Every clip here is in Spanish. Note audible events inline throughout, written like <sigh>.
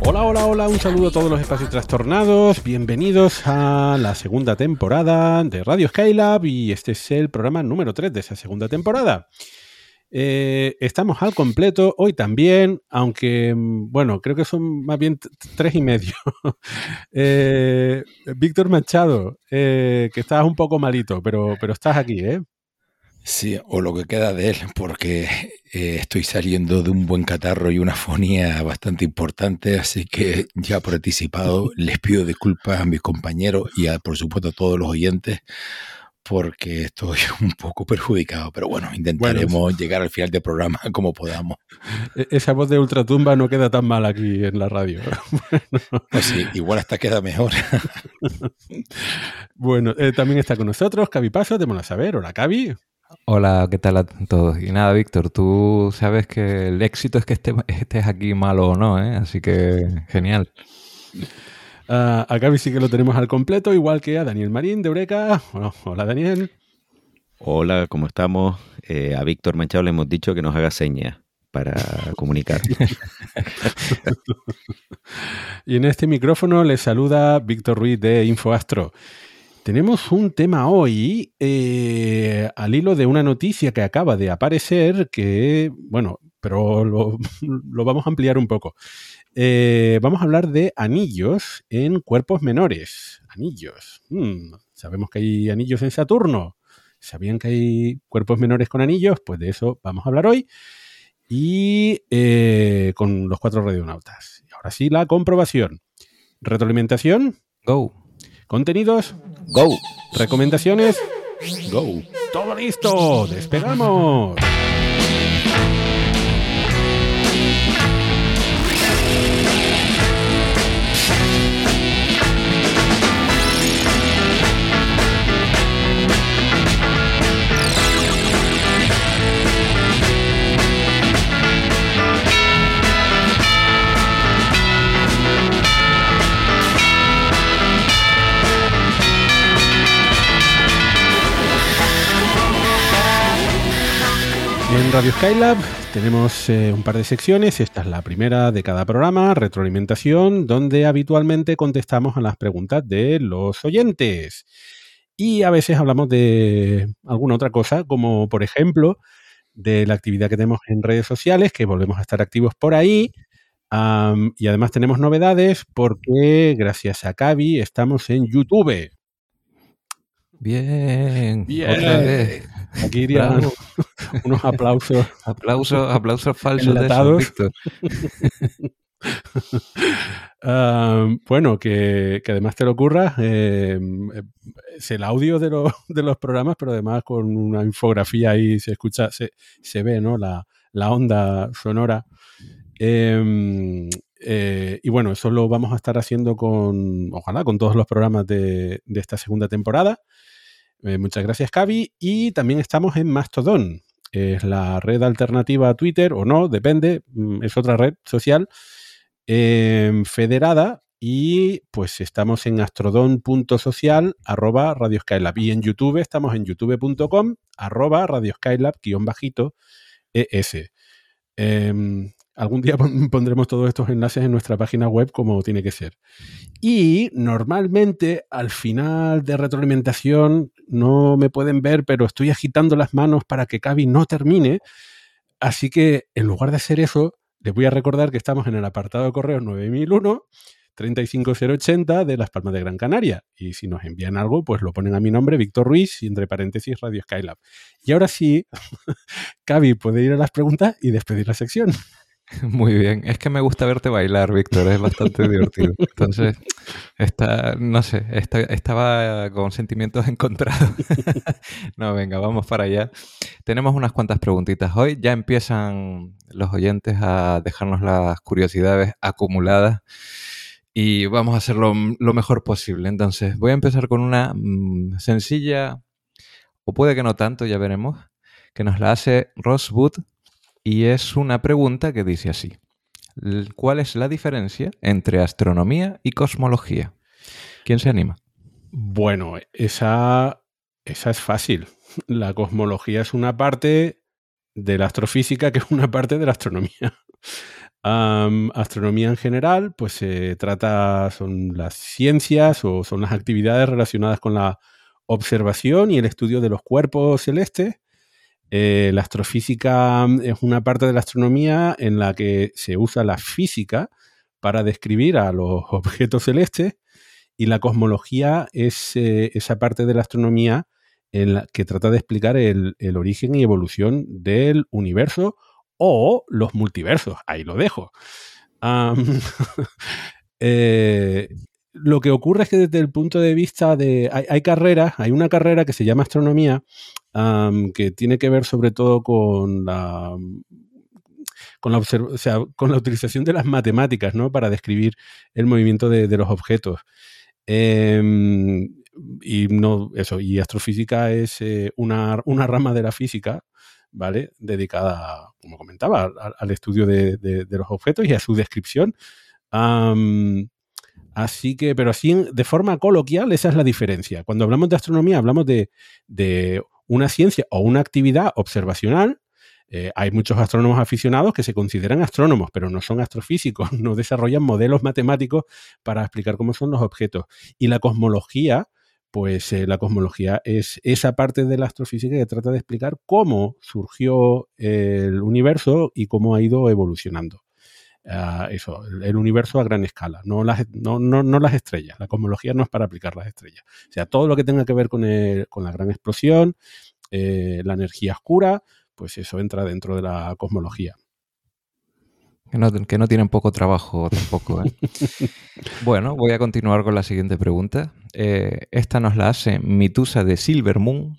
Hola, hola, hola, un saludo a todos los espacios trastornados, bienvenidos a la segunda temporada de Radio Skylab y este es el programa número 3 de esa segunda temporada. Eh, estamos al completo hoy también, aunque, mm, bueno, creo que son más bien tres y medio. <laughs> Eh, Víctor Machado, eh, que estás un poco malito, pero, pero estás aquí, ¿eh? Sí, o lo que queda de él, porque eh, estoy saliendo de un buen catarro y una fonía bastante importante, así que ya por anticipado les pido disculpas a mis compañeros y a, por supuesto a todos los oyentes, porque estoy <laughs> un poco perjudicado, pero bueno, intentaremos llegar al final del programa <laughs> como podamos. E- Esa voz de ultratumba no queda tan mal aquí en la radio. <laughs> Pues sí, igual hasta queda mejor. Bueno, eh, también está con nosotros Cavi Paso, de Saber. Hola, Cavi. Hola, ¿qué tal a todos? Y nada, Víctor, tú sabes que el éxito es que esté- estés aquí malo o no, ¿eh? Así que genial. Ah, a Gaby sí que lo tenemos al completo, igual que a Daniel Marín de Eureka. Bueno, hola Daniel. Hola, ¿cómo estamos? Eh, a Víctor Manchado le hemos dicho que nos haga señas para <laughs> comunicar. Y en este micrófono les saluda Víctor Ruiz de InfoAstro. Tenemos un tema hoy eh, al hilo de una noticia que acaba de aparecer que, bueno, pero lo, <laughs> lo vamos a ampliar un poco. Eh, vamos a hablar de anillos en cuerpos menores. Anillos. Hmm, sabemos que hay anillos en Saturno. ¿Sabían que hay cuerpos menores con anillos? Pues de eso vamos a hablar hoy. Y eh, con los cuatro radionautas. Y ahora sí, la comprobación. Retroalimentación, Go. contenidos, Go, recomendaciones. go. ¡Todo listo! ¡Despegamos! En Radio Skylab tenemos eh, un par de secciones. Esta es la primera de cada programa, retroalimentación, donde habitualmente contestamos a las preguntas de los oyentes. Y a veces hablamos de alguna otra cosa, como por ejemplo de la actividad que tenemos en redes sociales, que volvemos a estar activos por ahí. Y además tenemos novedades porque gracias a Cavi estamos en YouTube. Bien. Bien. Otra vez. Aquí irían unos aplausos Aplausos, aplausos falsos de Víctor. <laughs> Ah, bueno, que, que además te lo ocurra, eh, es el audio de, los- de los programas, pero además con una infografía ahí se escucha, se, se ve ¿no? la, la onda sonora. Eh, eh, y bueno, eso lo vamos a estar haciendo con, ojalá, con todos los programas de, de esta segunda temporada. Eh, muchas gracias, Cavi. Y también estamos en Mastodon. Es la red alternativa a Twitter, o no, depende, mm, es otra red social eh, federada y pues estamos en astrodon.social arroba Radio Skylab y en YouTube estamos en youtube.com arroba Radio Skylab guion bajito ES. Eh, algún día pon- pondremos todos estos enlaces en nuestra página web como tiene que ser. Y normalmente al final de retroalimentación no me pueden ver, pero estoy agitando las manos para que Cavi no termine. Así que en lugar de hacer eso, les voy a recordar que estamos en el apartado de correo 9001 35080 de Las Palmas de Gran Canaria. Y si nos envían algo, pues lo ponen a mi nombre, Víctor Ruiz, y entre paréntesis Radio Skylab. Y ahora sí, <laughs> Cavi puede ir a las preguntas y despedir la sección. <laughs> Muy bien, es que me gusta verte bailar, Víctor, es bastante divertido. Entonces, está, no sé, estaba con sentimientos <laughs> encontrados. <laughs> no, venga, vamos para allá. Tenemos unas cuantas preguntitas hoy. Ya empiezan los oyentes a dejarnos las curiosidades acumuladas y vamos a hacerlo lo mejor posible. Entonces, voy a empezar con una mm, sencilla, o puede que no tanto, ya veremos, que nos la hace Ross Wood y es una pregunta que dice así. ¿Cuál es la diferencia entre astronomía y cosmología? ¿Quién se anima? Bueno, esa, esa es fácil. La cosmología es una parte de la astrofísica que es una parte de la astronomía <laughs> astronomía en general, pues se trata, son las ciencias o son las actividades relacionadas con la observación y el estudio de los cuerpos celestes. Eh, la astrofísica mm, es una parte de la astronomía en la que se usa la física para describir a los <laughs> objetos celestes y la cosmología es eh, esa parte de la astronomía en la que trata de explicar el, origen y evolución del universo o los multiversos. Ahí lo dejo. <laughs> Eh, lo que ocurre es que desde el punto de vista de... Hay, carreras, hay una carrera que se llama astronomía, que tiene que ver sobre todo con la... Con la, con la utilización de las matemáticas, ¿no? Para describir el movimiento de, los objetos. Em, y no, eso, y astrofísica es eh, una, una, rama de la física ¿vale? Dedicada, como comentaba, al, estudio de, los objetos y a su descripción. Así que, pero así de forma coloquial, esa es la diferencia. Cuando hablamos de astronomía, hablamos de, una ciencia o una actividad observacional. Eh, hay muchos astrónomos aficionados que se consideran astrónomos, pero no son astrofísicos, <laughs> no desarrollan modelos matemáticos para explicar cómo son los objetos. Y la cosmología pues eh, la cosmología es esa parte de la astrofísica que trata de explicar cómo surgió el universo y cómo ha ido evolucionando. Eso, el, universo a gran escala, no las, no, las estrellas. La cosmología no es para aplicar las estrellas. O sea, todo lo que tenga que ver con, la gran explosión, eh, la energía oscura, pues eso entra dentro de la cosmología. Que no, tienen poco trabajo tampoco. ¿eh? <laughs> bueno, voy a continuar con la siguiente pregunta. Eh, esta nos la hace Mitusa de Silver Moon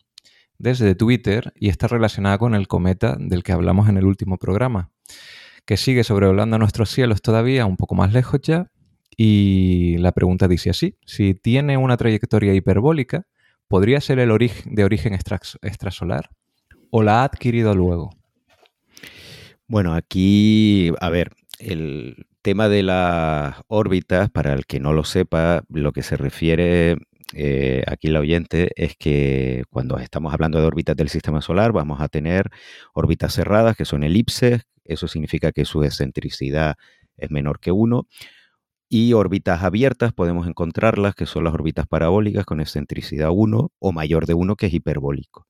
desde Twitter y está relacionada con el cometa del que hablamos en el último programa, que sigue sobrevolando nuestros cielos todavía, un poco más lejos ya. Y la pregunta dice así, si tiene una trayectoria hiperbólica, ¿podría ser el origen de origen extrasolar o la ha adquirido luego? Bueno, aquí, a ver, el tema de las órbitas, para el que no lo sepa, lo que se refiere eh, aquí la oyente es que cuando estamos hablando de órbitas del sistema solar vamos a tener órbitas cerradas que son elipses, eso significa que su excentricidad es menor que 1, y órbitas abiertas podemos encontrarlas que son las órbitas parabólicas con excentricidad 1 o mayor de 1 que es hiperbólico.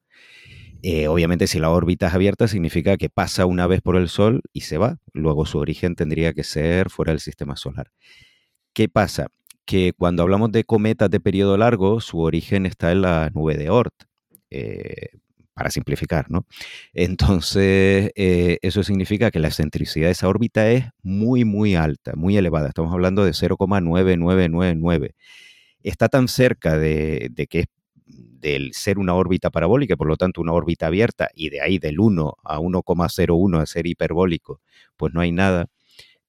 Eh, obviamente, si la órbita es abierta, significa que pasa una vez por el Sol y se va. Luego su origen tendría que ser fuera del sistema solar. ¿Qué pasa? Que cuando hablamos de cometas de periodo largo, su origen está en la nube de Oort. Eh, para simplificar, ¿no? Entonces, eh, eso significa que la excentricidad de esa órbita es muy, muy alta, muy elevada. Estamos hablando de 0,9999. Está tan cerca de, de que es del ser una órbita parabólica, por lo tanto una órbita abierta, y de ahí del 1 a 1,01 a ser hiperbólico, pues no hay nada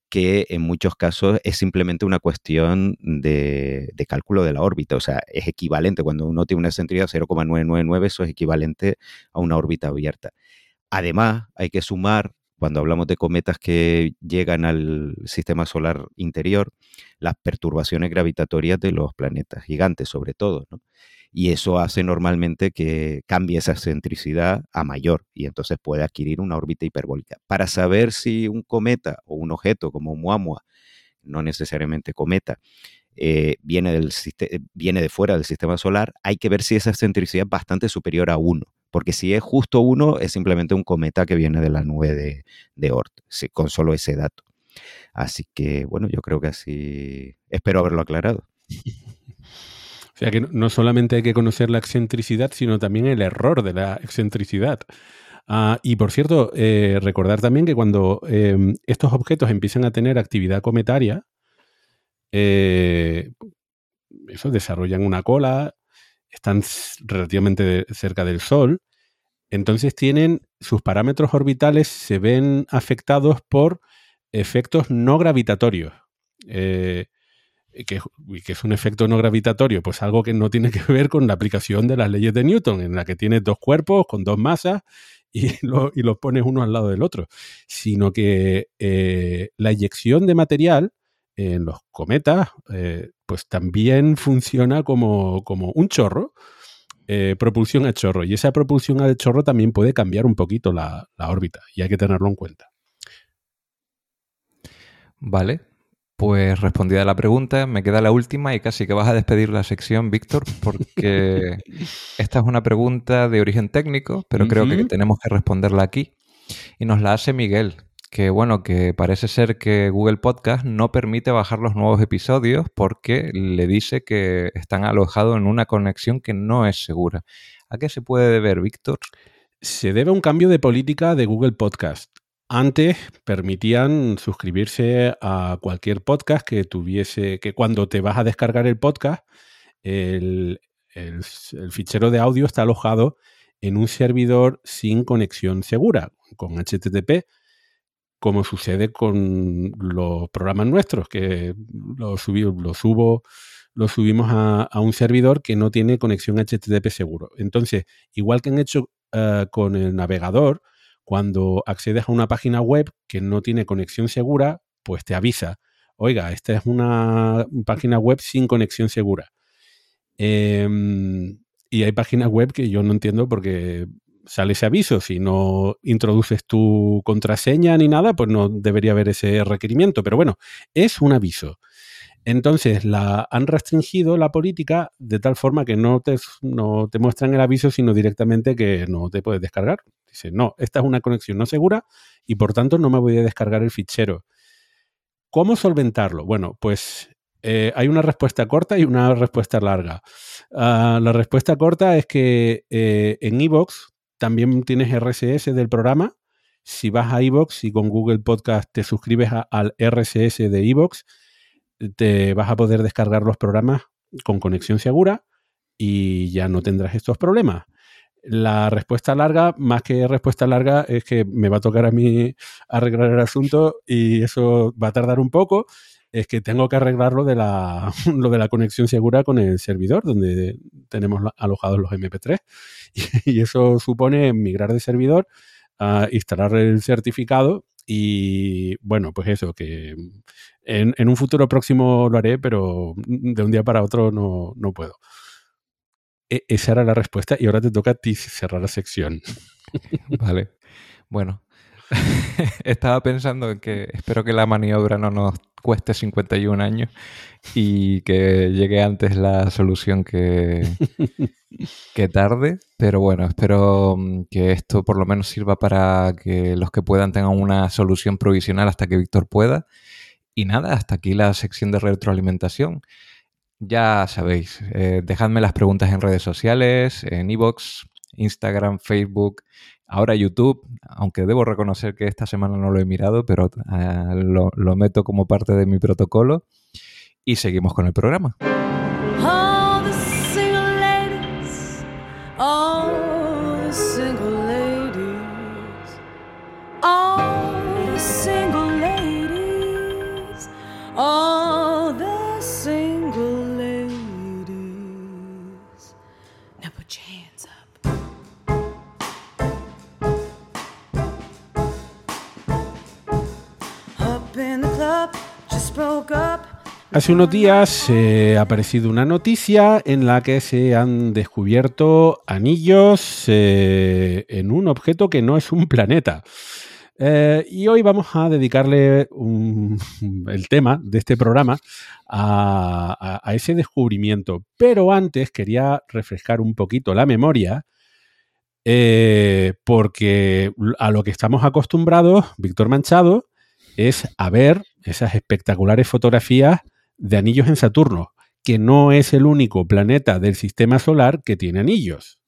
que en muchos casos es simplemente una cuestión de, cálculo de la órbita, o sea, es equivalente, cuando uno tiene una excentricidad 0,999, eso es equivalente a una órbita abierta. Además, hay que sumar, cuando hablamos de cometas que llegan al sistema solar interior, las perturbaciones gravitatorias de los planetas gigantes, sobre todo, ¿no? Y eso hace normalmente que cambie esa excentricidad a mayor y entonces puede adquirir una órbita hiperbólica. Para saber si un cometa o un objeto como Muamua, no necesariamente cometa, eh, viene, del, viene de fuera del sistema solar, hay que ver si esa excentricidad es bastante superior a 1 Porque si es justo uno, es simplemente un cometa que viene de la nube de, de Oort, con solo ese dato. Así que, bueno, yo creo que así espero haberlo aclarado. <laughs> O sea que no solamente hay que conocer la excentricidad, sino también el error de la excentricidad. Ah, y por cierto, eh, recordar también que cuando em, estos objetos empiezan a tener actividad cometaria, eh, eso desarrollan una cola, están relativamente cerca del Sol, entonces tienen sus parámetros orbitales se ven afectados por efectos no gravitatorios. Eh, que, que, es un efecto no gravitatorio, pues algo que no tiene que ver con la aplicación de las leyes de Newton, en la que tienes dos cuerpos con dos masas <laughs> y, los pones uno al lado del otro, sino que eh, la eyección de material en los cometas, eh, pues también funciona como, un chorro, eh, propulsión a chorro, y esa propulsión al chorro también puede cambiar un poquito la órbita, y hay que tenerlo en cuenta. Vale, pues respondida la pregunta, me queda la última y casi que vas a despedir la sección, Víctor, porque <laughs> esta es una pregunta de origen técnico, pero creo que tenemos que responderla aquí. Y nos la hace Miguel, que bueno, que parece ser que Google Podcast no permite bajar los nuevos episodios porque le dice que están alojados en una conexión que no es segura. ¿A qué se puede deber, Víctor? Se debe a un cambio de política de Google Podcast. Antes permitían suscribirse a cualquier podcast que tuviese, que cuando te vas a descargar el podcast, el, fichero de audio está alojado en un servidor sin conexión segura, con HTTP, como sucede con los programas nuestros, que los, subo, los subimos a, un servidor que no tiene conexión HTTP seguro. Entonces, igual que han hecho eh, con el navegador, cuando accedes a una página web que no tiene conexión segura, pues te avisa, oiga, esta es una página web sin conexión segura. Em, y hay páginas web que yo no entiendo porque sale ese aviso. Si no introduces tu contraseña ni nada, pues no debería haber ese requerimiento. Pero bueno, es un aviso. Entonces, la, han restringido la política de tal forma que no te, no te muestran el aviso, sino directamente que no te puedes descargar. Dice, no, esta es una conexión no segura y por tanto no me voy a descargar el fichero. ¿Cómo solventarlo? Bueno, pues eh, hay una respuesta corta y una respuesta larga. Ah, la respuesta corta es que eh, en iVoox también tienes RSS del programa. Si vas a iVoox y con Google Podcast te suscribes al RSS de iVoox, te vas a poder descargar los programas con conexión segura y ya no tendrás estos problemas. La respuesta larga, más que respuesta larga, es que me va a tocar a mí arreglar el asunto y eso va a tardar un poco. Es que tengo que arreglarlo de la, <laughs> lo de la conexión segura con el servidor donde tenemos alojados los MP3. <laughs> Y, eso supone migrar de servidor, a instalar el certificado y bueno, pues eso, que en, un futuro próximo lo haré, pero de un día para otro no, no puedo. E, esa era la respuesta y ahora te toca a ti cerrar la sección. <laughs> Vale. Bueno, <laughs> estaba pensando en que espero que la maniobra no nos cueste 51 años y que llegue antes la solución que, <laughs> que tarde. Pero bueno, espero mm, que esto por lo menos sirva para que los que puedan tengan una solución provisional hasta que Víctor pueda. Y nada, hasta aquí la sección de retroalimentación. Ya sabéis, eh, dejadme las preguntas en redes sociales, en iVoox, Instagram, Facebook, ahora YouTube, aunque debo reconocer que esta semana no lo he mirado, pero ah, lo, lo meto como parte de mi protocolo. Y seguimos con el programa. Hace unos días eh, ha aparecido una noticia en la que se han descubierto anillos eh, en un objeto que no es un planeta. Eh, y hoy vamos a dedicarle el tema de este programa a, ese descubrimiento. Pero antes quería refrescar un poquito la memoria porque a lo que estamos acostumbrados, Víctor Manchado, es a ver esas espectaculares fotografías de anillos en Saturno, que no es el único planeta del sistema solar que tiene anillos.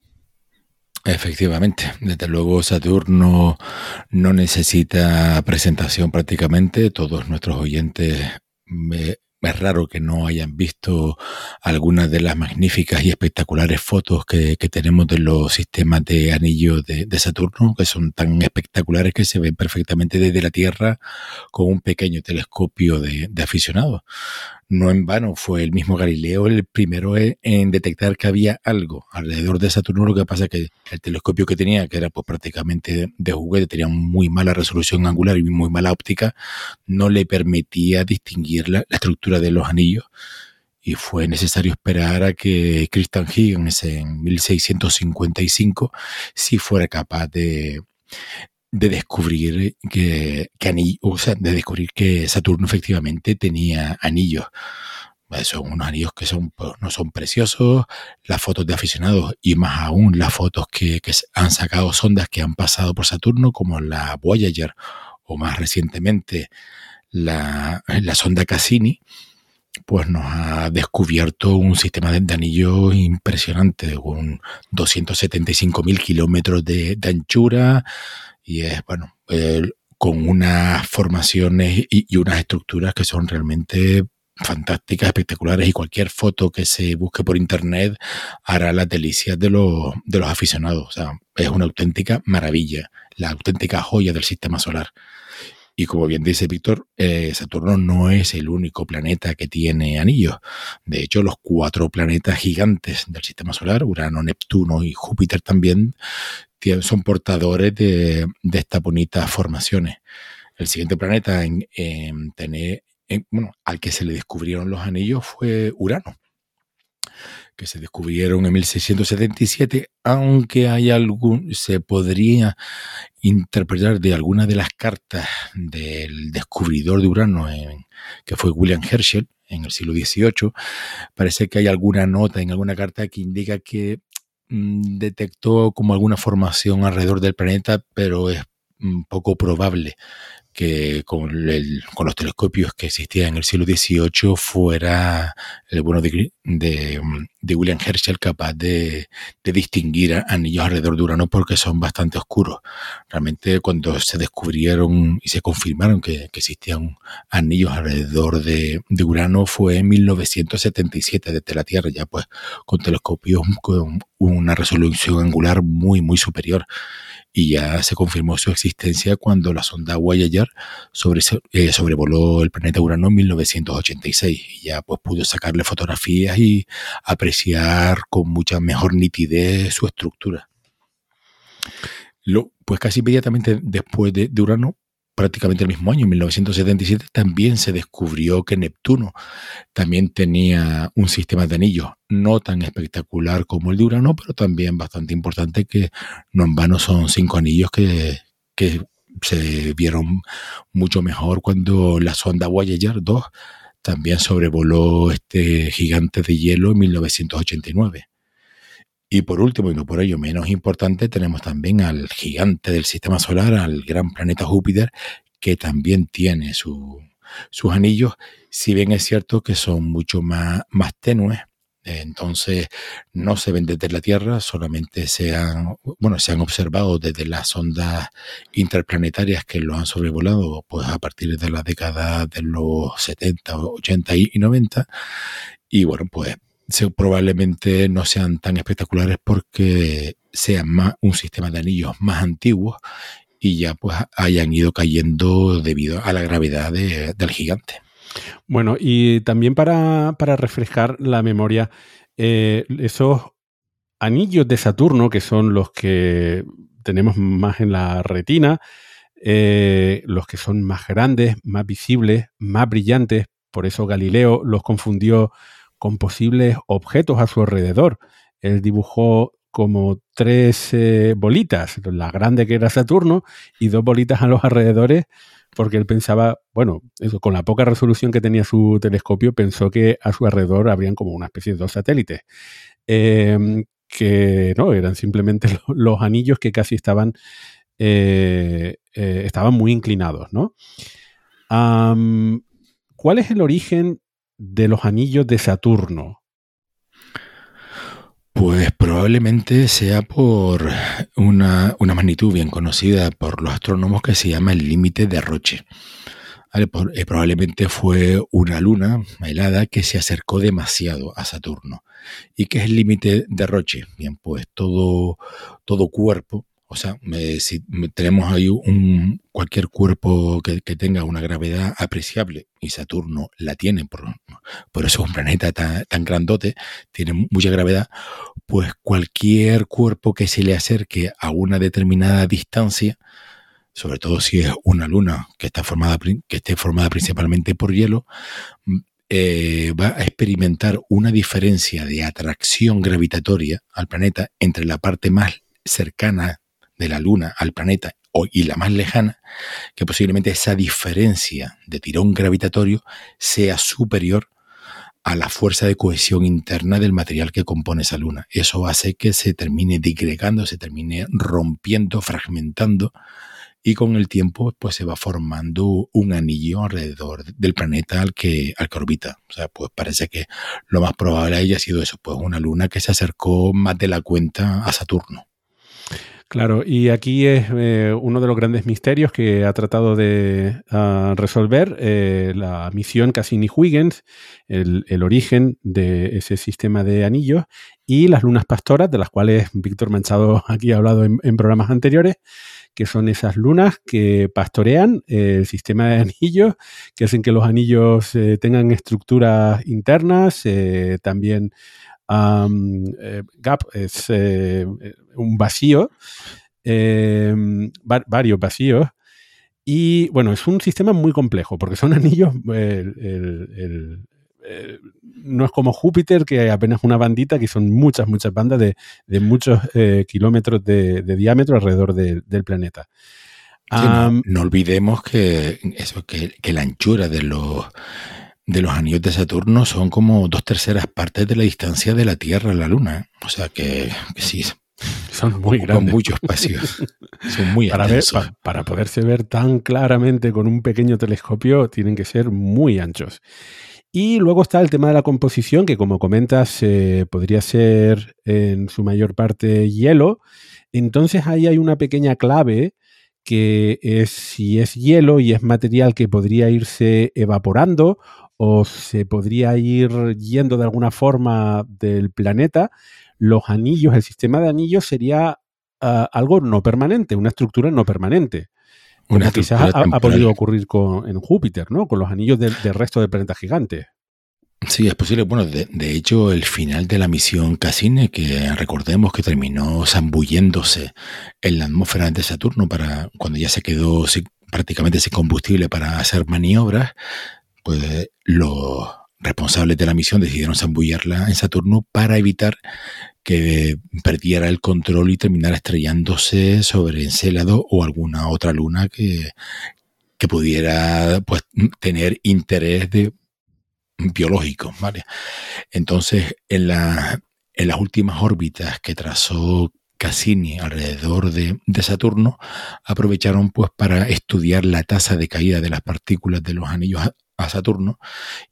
Efectivamente, desde luego Saturno no necesita presentación prácticamente, todos nuestros oyentes es raro que no hayan visto algunas de las magníficas y espectaculares fotos que, tenemos de los sistemas de anillos de, Saturno, que son tan espectaculares que se ven perfectamente desde la Tierra con un pequeño telescopio de, de aficionados no en vano fue el mismo Galileo el primero en detectar que había algo alrededor de Saturno. Lo que pasa es que el telescopio que tenía, que era pues, prácticamente de juguete, tenía muy mala resolución angular y muy mala óptica, no le permitía distinguir la, estructura de los anillos. Y fue necesario esperar a que Christian Huygens en 1655 sí fuera capaz de, de descubrir que, que o sea, de descubrir que Saturno efectivamente tenía anillos. Pues son unos anillos que son, pues, no son preciosos, las fotos de aficionados y más aún las fotos que, que han sacado sondas que han pasado por Saturno, como la Voyager o más recientemente la, la sonda Cassini, pues nos ha descubierto un sistema de, anillos impresionante, con 275.000 kilómetros de, de anchura, y es, bueno, con unas formaciones y, unas estructuras que son realmente fantásticas, espectaculares y cualquier foto que se busque por internet hará las delicias de los, de los aficionados. O sea, es una auténtica maravilla, la auténtica joya del sistema solar. Y como bien dice Víctor, eh, Saturno no es el único planeta que tiene anillos. De hecho, los cuatro planetas gigantes del sistema solar, Urano, Neptuno y Júpiter también, son portadores de, estas bonitas formaciones. El siguiente planeta en, tener, bueno, al que se le descubrieron los anillos fue Urano, que se descubrieron en 1677, aunque hay algún, se podría interpretar de alguna de las cartas del descubridor de Urano, que fue William Herschel, en el siglo XVIII, parece que hay alguna nota en alguna carta que indica que Mm, detectó como alguna formación alrededor del planeta, pero es mm, poco probable que con, los telescopios que existían en el siglo XVIII fuera el bueno de, de, William Herschel capaz de, distinguir anillos alrededor de Urano porque son bastante oscuros. Realmente cuando se descubrieron y se confirmaron que, existían anillos alrededor de, de, Urano fue en 1977 desde la Tierra, ya pues con telescopios con una resolución angular muy muy superior y ya se confirmó su existencia cuando la sonda Voyager sobre, eh, sobrevoló el planeta Urano en 1986 y ya pues pudo sacarle fotografías y apreciar con mucha mejor nitidez su estructura. Lo, pues casi inmediatamente después de, de Urano prácticamente el mismo año, en 1977, también se descubrió que Neptuno también tenía un sistema de anillos, no tan espectacular como el de Urano, pero también bastante importante, que no en vano son cinco anillos que, se vieron mucho mejor cuando la sonda Voyager 2 también sobrevoló este gigante de hielo en 1989. Y por último, y no por ello menos importante, tenemos también al gigante del sistema solar, al gran planeta Júpiter, que también tiene sus anillos, si bien es cierto que son mucho más, más tenues. Entonces no se ven desde la Tierra, solamente se han, bueno, se han observado desde las ondas interplanetarias que lo han sobrevolado pues a partir de la década de los 70, 80 y 90. Y bueno, pues probablemente no sean tan espectaculares porque sean más un sistema de anillos más antiguos y ya pues hayan ido cayendo debido a la gravedad del gigante. Bueno, y también para, refrescar la memoria, eh, esos anillos de Saturno, que son los que tenemos más en la retina, eh, los que son más grandes, más visibles, más brillantes, por eso Galileo los confundió con posibles objetos a su alrededor. Él dibujó como tres bolitas, la grande que era Saturno y dos bolitas a los alrededores, porque él pensaba, bueno, con la poca resolución que tenía su telescopio, pensó que a su alrededor habrían como una especie de dos satélites. Em, que no, eran simplemente <laughs> los, anillos que casi estaban, eh, eh, estaban muy inclinados, ¿no? ¿Cuál es el origen de los anillos de Saturno? Pues probablemente sea por una, una, magnitud bien conocida por los astrónomos que se llama el límite de Roche. Eh, probablemente fue una luna helada que se acercó demasiado a Saturno. ¿Y qué es el límite de Roche? Bien, pues todo, todo cuerpo, o sea, si tenemos ahí un, cualquier cuerpo que, tenga una gravedad apreciable, y Saturno la tiene, por, por eso es un planeta tan, tan grandote, tiene mucha gravedad, pues cualquier cuerpo que se le acerque a una determinada distancia, sobre todo si es una luna que, está formada, que esté formada principalmente por hielo, mm, eh, va a experimentar una diferencia de atracción gravitatoria al planeta entre la parte más cercana de la luna al planeta y la más lejana, que posiblemente esa diferencia de tirón gravitatorio sea superior a la fuerza de cohesión interna del material que compone esa luna. Eso hace que se termine digregando, se termine rompiendo, fragmentando y con el tiempo pues se va formando un anillo alrededor del planeta al que, al que orbita. O sea, pues parece que lo más probable haya sido eso, pues una luna que se acercó más de la cuenta a Saturno. Claro, y aquí es eh, uno de los grandes misterios que ha tratado de ah, resolver eh, la misión Cassini-Huygens, el, origen de ese sistema de anillos y las lunas pastoras, de las cuales Víctor Manchado aquí ha hablado en programas anteriores, que son esas lunas que pastorean el sistema de anillos, que hacen que los anillos eh, tengan estructuras internas, eh, también eh, gap es un vacío, varios vacíos. Y bueno, es un sistema muy complejo porque son <laughs> anillos, el, eh, no es como Júpiter, que hay apenas una bandita, que son muchas, muchas bandas de, muchos eh, kilómetros de, diámetro alrededor del planeta. no, olvidemos que eso, que, la anchura de los de los anillos de Saturno son como dos terceras partes de la distancia de la Tierra a la Luna. ¿eh? O sea que, sí, son muy grandes. Con muchos espacios. <laughs> Son muy para, para poderse ver tan claramente con un pequeño telescopio, tienen que ser muy anchos. Y luego está el tema de la composición, que como comentas, eh, podría ser en su mayor parte hielo. Entonces ahí hay una pequeña clave que es si es hielo y es material que podría irse evaporando o se podría ir yendo de alguna forma del planeta, los anillos, el sistema de anillos sería ah, algo no permanente, una estructura no permanente. Como quizás ha, podido ocurrir con, en Júpiter, ¿no? Con los anillos del, resto del planeta gigante. Sí, es posible. Bueno, de, hecho, el final de la misión Cassini, que recordemos que terminó zambulléndose en la atmósfera de Saturno para cuando ya se quedó prácticamente sin combustible para hacer maniobras, pues los responsables de la misión decidieron zambullarla en Saturno para evitar que perdiera el control y terminara estrellándose sobre Encélado o alguna otra luna que, que pudiera pues, tener interés de, biológico. ¿vale? Entonces, en, la, en las últimas órbitas que trazó Cassini alrededor de, Saturno, aprovecharon pues para estudiar la tasa de caída de las partículas de los anillos a, Saturno.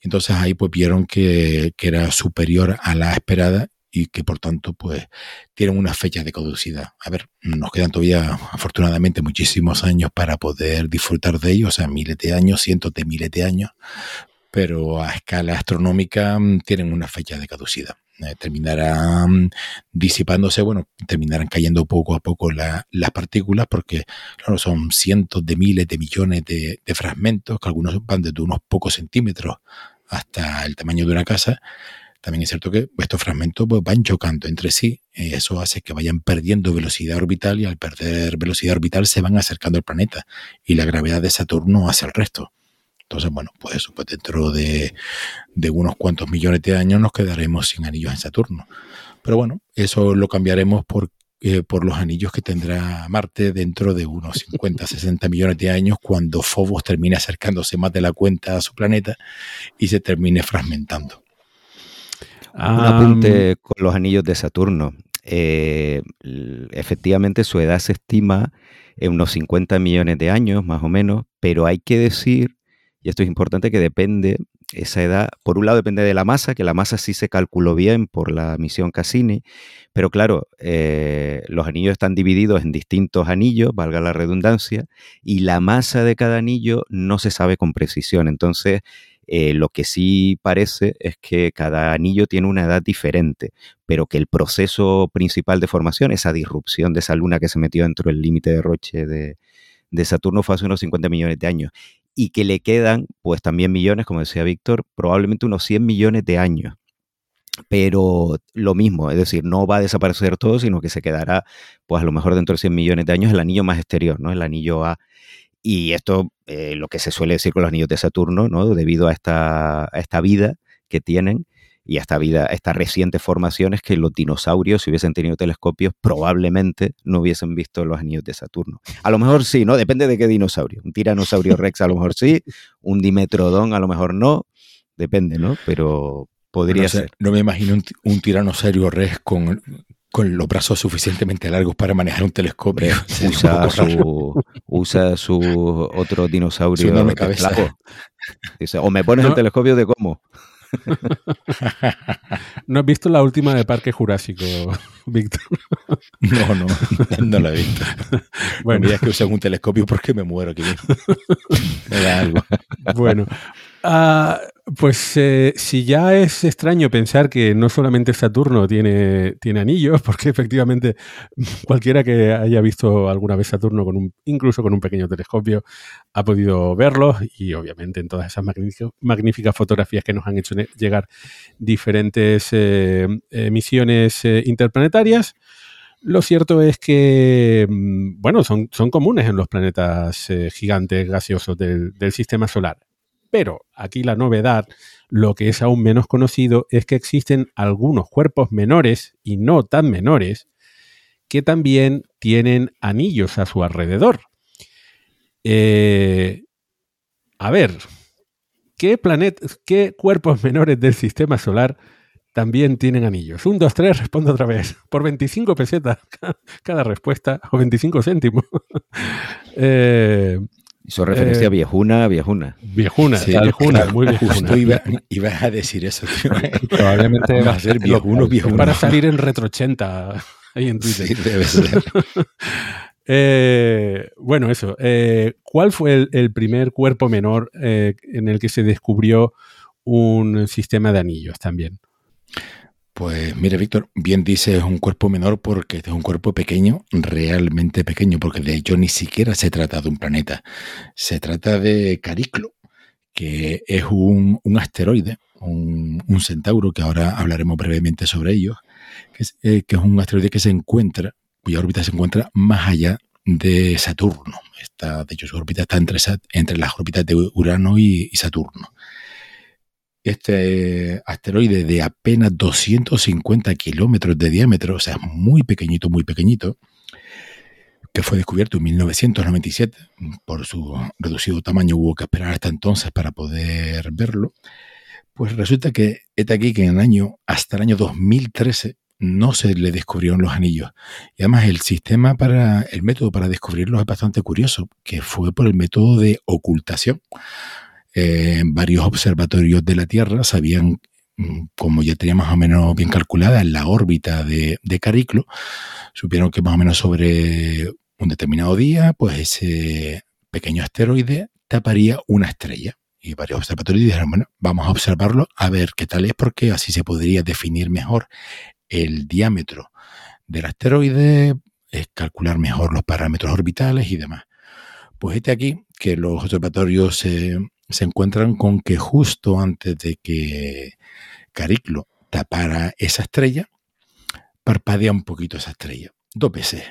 Entonces ahí pues vieron que, que, era superior a la esperada y que por tanto pues tienen una fecha de caducidad. A ver, nos quedan todavía afortunadamente muchísimos años para poder disfrutar de ellos, o sea, miles de años, cientos de miles de años, pero a escala astronómica mm, tienen una fecha de caducidad. Eh, terminarán disipándose, bueno, terminarán cayendo poco a poco las partículas porque, claro, son cientos de miles de millones de, fragmentos, que algunos van desde unos pocos centímetros hasta el tamaño de una casa, también es cierto que estos fragmentos pues, van chocando entre sí. Eso hace que vayan perdiendo velocidad orbital y al perder velocidad orbital se van acercando al planeta y la gravedad de Saturno hace el resto. Entonces, bueno, pues eso, pues dentro de, unos cuantos millones de años nos quedaremos sin anillos en Saturno. Pero bueno, eso lo cambiaremos por, eh, por los anillos que tendrá Marte dentro de unos 50, 60 <laughs> millones de años cuando Phobos termine acercándose más de la cuenta a su planeta y se termine fragmentando. Un apunte con los anillos de Saturno. eh, efectivamente su edad se estima en unos 50 millones de años, más o menos, pero hay que decir, y esto es importante, que depende, esa edad, por un lado depende de la masa, que la masa sí se calculó bien por la misión Cassini, pero claro, eh, los anillos están divididos en distintos anillos, valga la redundancia, y la masa de cada anillo no se sabe con precisión. Entonces, eh, lo que sí parece es que cada anillo tiene una edad diferente, pero que el proceso principal de formación, esa disrupción de esa luna que se metió dentro del límite de Roche de, Saturno fue hace unos 50 millones de años y que le quedan pues también millones, como decía Víctor, probablemente unos 100 millones de años. Pero lo mismo, es decir, no va a desaparecer todo, sino que se quedará, pues a lo mejor dentro de 100 millones de años, el anillo más exterior, ¿no? El anillo A y esto, eh, lo que se suele decir con los anillos de Saturno, ¿no? debido a esta, esta vida que tienen y a esta vida, a estas recientes formaciones que los dinosaurios, si hubiesen tenido telescopios, probablemente no hubiesen visto los anillos de Saturno. A lo mejor sí, ¿no? Depende de qué dinosaurio. Un tiranosaurio rex a lo mejor sí, un dimetrodón a lo mejor no, depende, ¿no? Pero podría ser. No me imagino un, un tiranosaurio rex con con los brazos suficientemente largos para manejar un telescopio. <laughs> Usa su, usa su otro <laughs> dinosaurio. Su cabeza. Dice, o me pones el telescopio de cómo. ¿No has visto la última de Parque Jurásico, Víctor? No, no, no la he visto. Bueno, es que usan un telescopio porque me muero aquí. <laughs> Me da algo. Bueno, uh, pues eh, si ya es extraño pensar que no solamente Saturno tiene, tiene anillos, <laughs> porque efectivamente cualquiera que haya visto alguna vez Saturno, con un, incluso con un pequeño telescopio, ha podido verlo y obviamente en todas esas magníficas fotografías que nos han hecho llegar diferentes eh, misiones eh, interplanetarias. Lo cierto es que, mm, bueno, son, son comunes en los planetas gigantes gaseosos del sistema solar. Pero aquí la novedad, lo que es aún menos conocido, es que existen algunos cuerpos menores y no tan menores que también tienen anillos a su alrededor. Eh, a ver, ¿qué, ¿qué cuerpos <laughs> menores del sistema solar también tienen anillos? Un, dos, tres, respondo otra vez. Por 25 pesetas <laughs> cada respuesta, o 25 céntimos. <laughs> eh, Hizo referencia a eh, viejuna, viejuna. Viejuna, sí, viejuna, muy viejuna. Iba, <laughs> ibas a decir eso, tío. Probablemente va a ser viejuno, viejuno. Para salir en Retro 80 ahí en Twitter. Sí, debe ser. <laughs> eh, bueno, eso. Eh, ¿Cuál fue el, el, primer cuerpo menor en el que se descubrió un sistema de anillos también? Pues mire, Víctor, bien dice es un cuerpo menor porque es un cuerpo pequeño, realmente pequeño, porque de hecho ni siquiera se trata de un planeta. Se trata de Cariclo, que es un, asteroide, un, centauro, que ahora hablaremos brevemente sobre ello, que es, eh, que es un asteroide que se encuentra, cuya órbita se encuentra más allá de Saturno. Está, de hecho, su órbita está entre, entre las órbitas de Urano y Saturno este asteroide de apenas 250 kilómetros de diámetro, o sea, muy pequeñito, muy pequeñito, que fue descubierto en 1997. Por su reducido tamaño hubo que esperar hasta entonces para poder verlo. Pues resulta que está aquí que en el año, hasta el año 2013, no se le descubrieron los anillos. Y además el sistema para, el método para descubrirlos es bastante curioso, que fue por el método de ocultación varios observatorios de la Tierra sabían, mm, como ya tenía más o menos bien calculada la órbita de, Cariclo, supieron que más o menos sobre un determinado día, pues ese pequeño asteroide taparía una estrella. Y varios observatorios dijeron, bueno, vamos a observarlo a ver qué tal es, porque así se podría definir mejor el diámetro del asteroide, calcular mejor los parámetros orbitales y demás. Pues este aquí, que los observatorios se, se encuentran con que justo antes de que Cariclo tapara esa estrella, parpadea un poquito esa estrella, dos veces.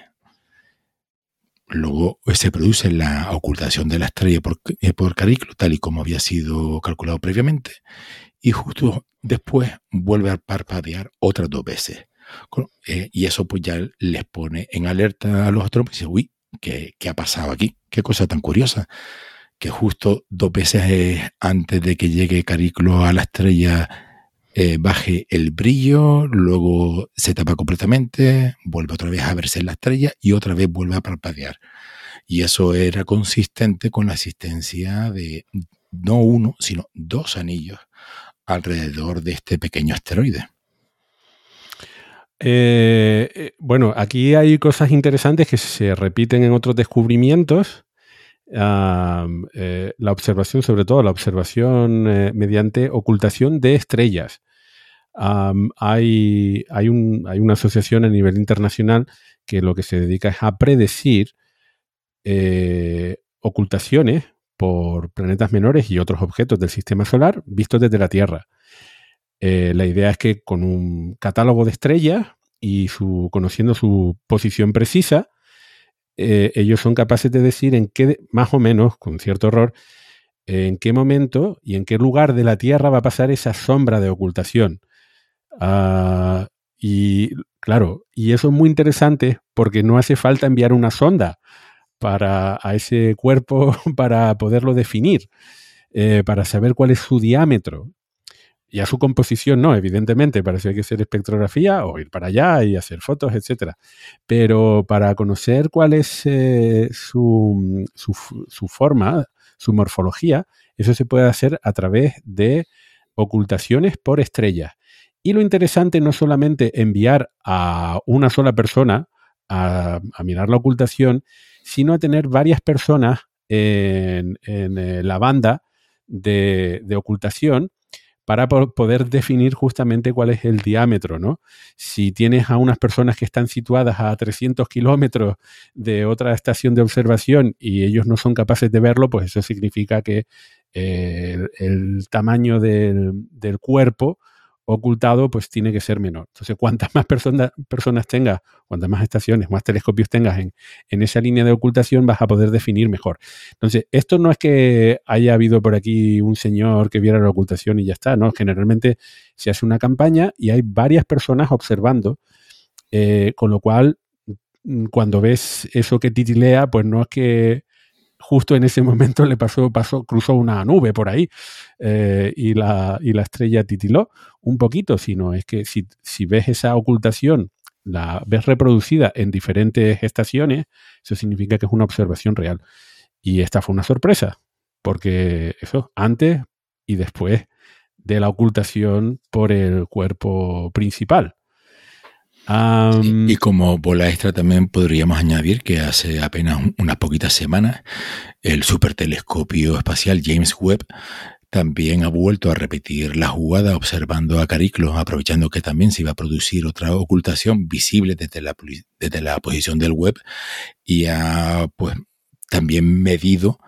Luego eh, se produce la ocultación de la estrella por, eh, por Cariclo, tal y como había sido calculado previamente, y justo después vuelve a parpadear otras dos veces. Eh, y eso pues ya les pone en alerta a los astrónomos y dice, uy, ¿qué, ¿qué ha pasado aquí? Qué cosa tan curiosa que justo dos veces antes de que llegue Cariclo a la estrella eh, baje el brillo, luego se tapa completamente, vuelve otra vez a verse la estrella y otra vez vuelve a parpadear. Y eso era consistente con la existencia de no uno, sino dos anillos alrededor de este pequeño asteroide. Eh, eh, bueno, aquí hay cosas interesantes que se repiten en otros descubrimientos. Eh, la observación, sobre todo la observación mediante ocultación de estrellas. hay, hay, una asociación a nivel internacional que lo que se dedica es a predecir ocultaciones por planetas menores y otros objetos del sistema solar vistos desde la Tierra. Eh, la idea es que con un catálogo de estrellas y su, conociendo su posición precisa, eh, ellos son capaces de decir en qué, más o menos, con cierto error, en qué momento y en qué lugar de la Tierra va a pasar esa sombra de ocultación. Ah, y claro, y eso es muy interesante porque no hace falta enviar una sonda para, a ese cuerpo <laughs> para poderlo definir, eh, para saber cuál es su diámetro. Y a su composición no, evidentemente, para eso hay que hacer espectrografía o ir para allá y hacer fotos, etc. Pero para conocer cuál es eh, su, su, forma, su morfología, eso se puede hacer a través de ocultaciones por estrellas. Y lo interesante no es solamente enviar a una sola persona a, a mirar la ocultación, sino a tener varias personas en, eh, la banda de, ocultación para poder definir justamente cuál es el diámetro, ¿no? Si tienes a unas personas que están situadas a 300 kilómetros de otra estación de observación y ellos no son capaces de verlo, pues eso significa que eh, el, tamaño del, del cuerpo ocultado, pues tiene que ser menor. Entonces, cuantas más personas, tengas, cuantas más estaciones, más telescopios tengas en, en, esa línea de ocultación, vas a poder definir mejor. Entonces, esto no es que haya habido por aquí un señor que viera la ocultación y ya está, ¿no? Generalmente se hace una campaña y hay varias personas observando, eh, con lo cual, mm, cuando ves eso que titilea, pues no es que justo en ese momento le pasó, pasó cruzó una nube por ahí eh, y, la, y, la, estrella titiló un poquito, sino es que si, si, ves esa ocultación, la ves reproducida en diferentes estaciones, eso significa que es una observación real. Y esta fue una sorpresa, porque eso, antes y después de la ocultación por el cuerpo principal y como bola extra también podríamos añadir que hace apenas unas poquitas semanas el supertelescopio espacial James Webb también ha vuelto a repetir la jugada observando a Cariclo, aprovechando que también se iba a producir otra ocultación visible desde la, desde la posición del web y ha pues también medido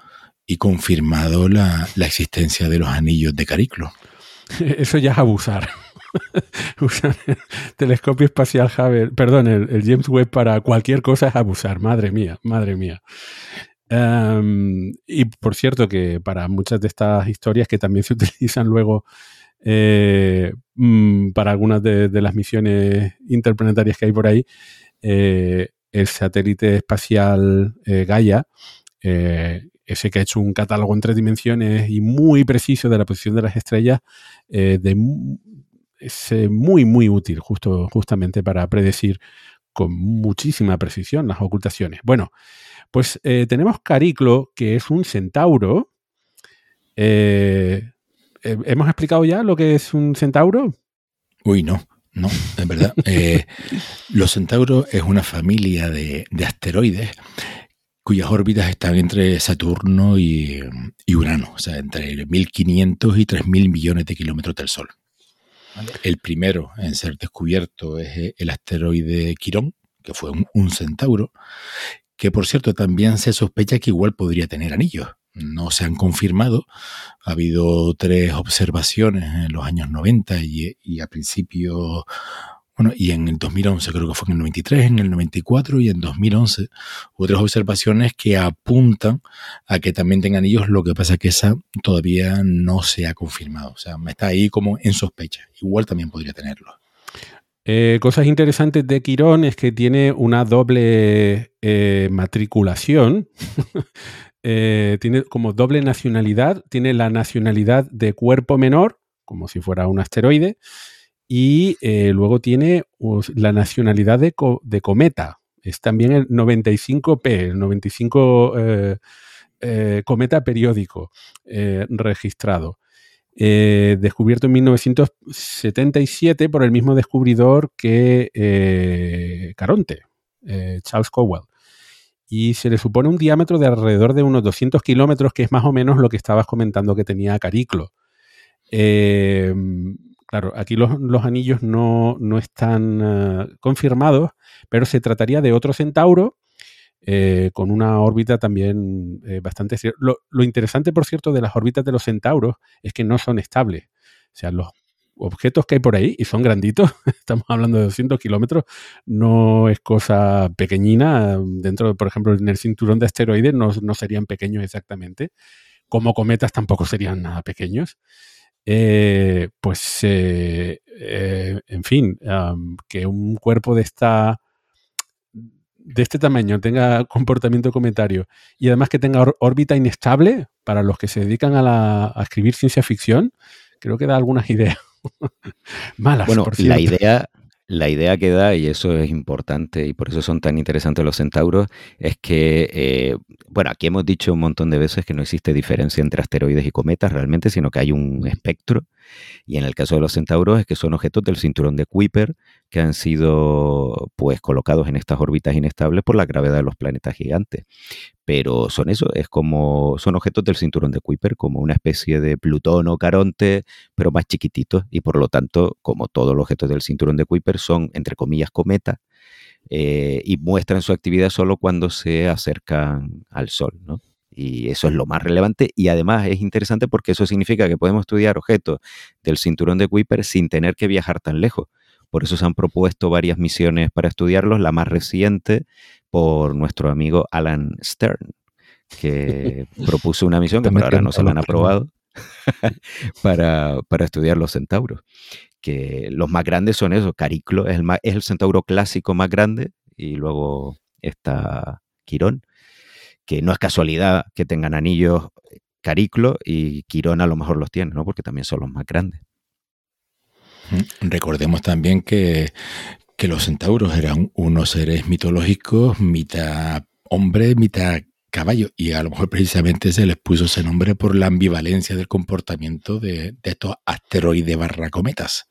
y confirmado la, la existencia de los anillos de Cariclo. <laughs> Eso ya es abusar. <laughs> usar el telescopio espacial Hubble, perdón, el, James Webb para cualquier cosa es abusar, madre mía, madre mía. Em, y por cierto que para muchas de estas historias que también se <laughs> utilizan luego eh, mm, para algunas de, las misiones interplanetarias que hay por ahí, eh, el satélite espacial eh, Gaia, ese que ha hecho un catálogo en tres dimensiones y muy preciso de la posición de las estrellas, de es eh, muy, muy útil justo, justamente para predecir con muchísima precisión las ocultaciones. Bueno, pues eh, tenemos Cariclo, que es un centauro. Eh, ¿Hemos explicado ya lo que es un centauro? Uy, no, no, en verdad. <laughs> los centauros es una familia de, asteroides cuyas órbitas están entre Saturno y, y, Urano, o sea, entre 1.500 y 3.000 millones de kilómetros del Sol. El primero en ser descubierto es eh, el asteroide Quirón, que fue un, centauro, que por cierto también se sospecha que igual podría tener anillos. No se han confirmado. Ha habido tres observaciones en los años 90 y, y a principios y en el 2011, creo que fue en el 93, en el 94 y en 2011, otras observaciones que apuntan a que también tengan anillos, lo que pasa es que esa todavía no se ha confirmado. O sea, está ahí como en sospecha. Igual también podría tenerlo. Eh, cosas interesantes de Quirón es que tiene una doble eh, matriculación. <laughs> Eh, tiene como doble nacionalidad. Tiene la nacionalidad de cuerpo menor como si fuera un asteroide. Y eh, luego tiene la nacionalidad de, cometa. Es también el 95P, el 95 cometa periódico registrado. descubierto en 1977 por el mismo descubridor que Caronte, Charles Cowell y se le supone un diámetro de alrededor de unos 200 kilómetros, que es más o menos lo que estabas comentando que tenía Cariclo. Eh, claro, aquí los, anillos no, están eh, confirmados, pero se trataría de otro centauro eh, con una órbita también bastante... Lo, lo, interesante, por cierto, de las órbitas de los centauros es que no son estables. O sea, los objetos que hay por ahí y son granditos, <laughs> estamos hablando de 200 kilómetros, no es cosa pequeñina. Dentro, por ejemplo, en el cinturón de asteroides no, serían pequeños exactamente. Como cometas tampoco serían nada pequeños. Eh, pues, eh, eh, en fin, que un cuerpo de esta de este tamaño tenga <laughs> comportamiento cometario y además que tenga órbita inestable para los que se dedican a, a escribir ciencia ficción, creo que da algunas <laughs> ideas. Malas, bueno, la idea, la idea que da, y eso es importante y por eso son tan interesantes los centauros, es que, eh, bueno, aquí hemos dicho un montón de veces que no existe diferencia entre asteroides y cometas realmente, sino que hay un espectro. Y en el caso de los centauros es que son objetos del cinturón de Kuiper que han sido pues colocados en estas órbitas inestables por la gravedad de los planetas gigantes. Pero son eso, es como son objetos del cinturón de Kuiper, como una especie de Plutón o Caronte, pero más chiquititos y por lo tanto, como todos los objetos del cinturón de Kuiper son entre comillas cometas eh, y muestran su actividad solo cuando se acercan al Sol, ¿no? Y eso es lo más relevante y además es interesante porque eso significa que podemos estudiar objetos del cinturón de Kuiper sin tener que viajar tan lejos. Por eso se han propuesto varias misiones para estudiarlos, la más reciente por nuestro amigo Alan Stern, que <laughs> propuso una misión que por ahora no se la han aprobado <laughs> para, estudiar los centauros. Que los más grandes son esos, Cariclo es el, es el centauro clásico más grande y luego está Quirón que no es casualidad que tengan anillos Cariclo y Quirón a lo mejor los tiene, ¿no? Porque también son los más grandes. Recordemos también que, los centauros eran unos seres mitológicos, mitad hombre, mitad caballo, y a lo mejor precisamente se les puso ese nombre por la ambivalencia del comportamiento de, estos asteroides barra cometas.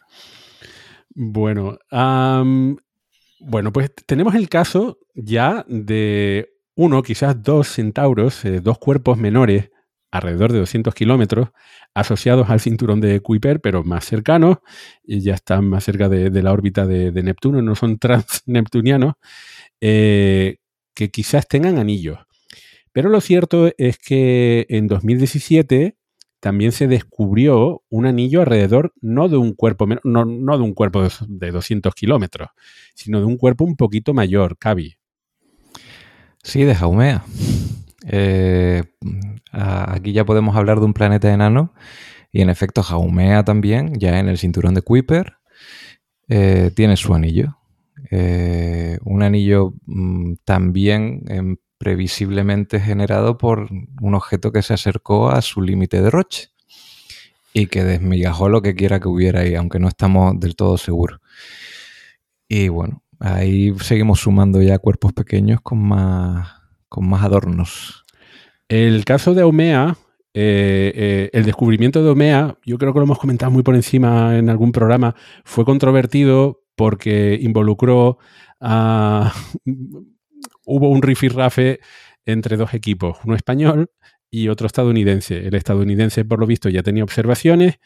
Bueno, bueno, pues tenemos el caso ya de uno, quizás dos centauros, eh, dos cuerpos menores, alrededor de 200 kilómetros, asociados al cinturón de Kuiper, pero más cercanos, y ya están más cerca de, la órbita de, Neptuno, no son <laughs> transneptunianos, eh, que quizás tengan anillos. Pero lo cierto es que en 2017 también se descubrió un anillo alrededor no de un cuerpo, no, no de un cuerpo de 200 kilómetros, sino de un cuerpo un poquito mayor, Cavi. Sí, de Jaumea. Eh, aquí ya podemos hablar de un planeta enano y en efecto Jaumea también, ya en el cinturón de Kuiper, eh, tiene su anillo. Eh, un anillo mm, también em, previsiblemente generado por un objeto que se acercó a su límite de Roche y que desmigajó lo que quiera que hubiera ahí, aunque no estamos del todo seguros. Y bueno, Ahí seguimos sumando ya cuerpos pequeños con más, con más adornos. El caso de Omea, eh, eh, el descubrimiento de Omea, yo creo que lo hemos comentado muy por encima en algún programa, fue controvertido porque involucró a... <laughs> hubo un rifirrafe entre dos equipos, uno español y otro estadounidense. El estadounidense, por lo visto, ya tenía observaciones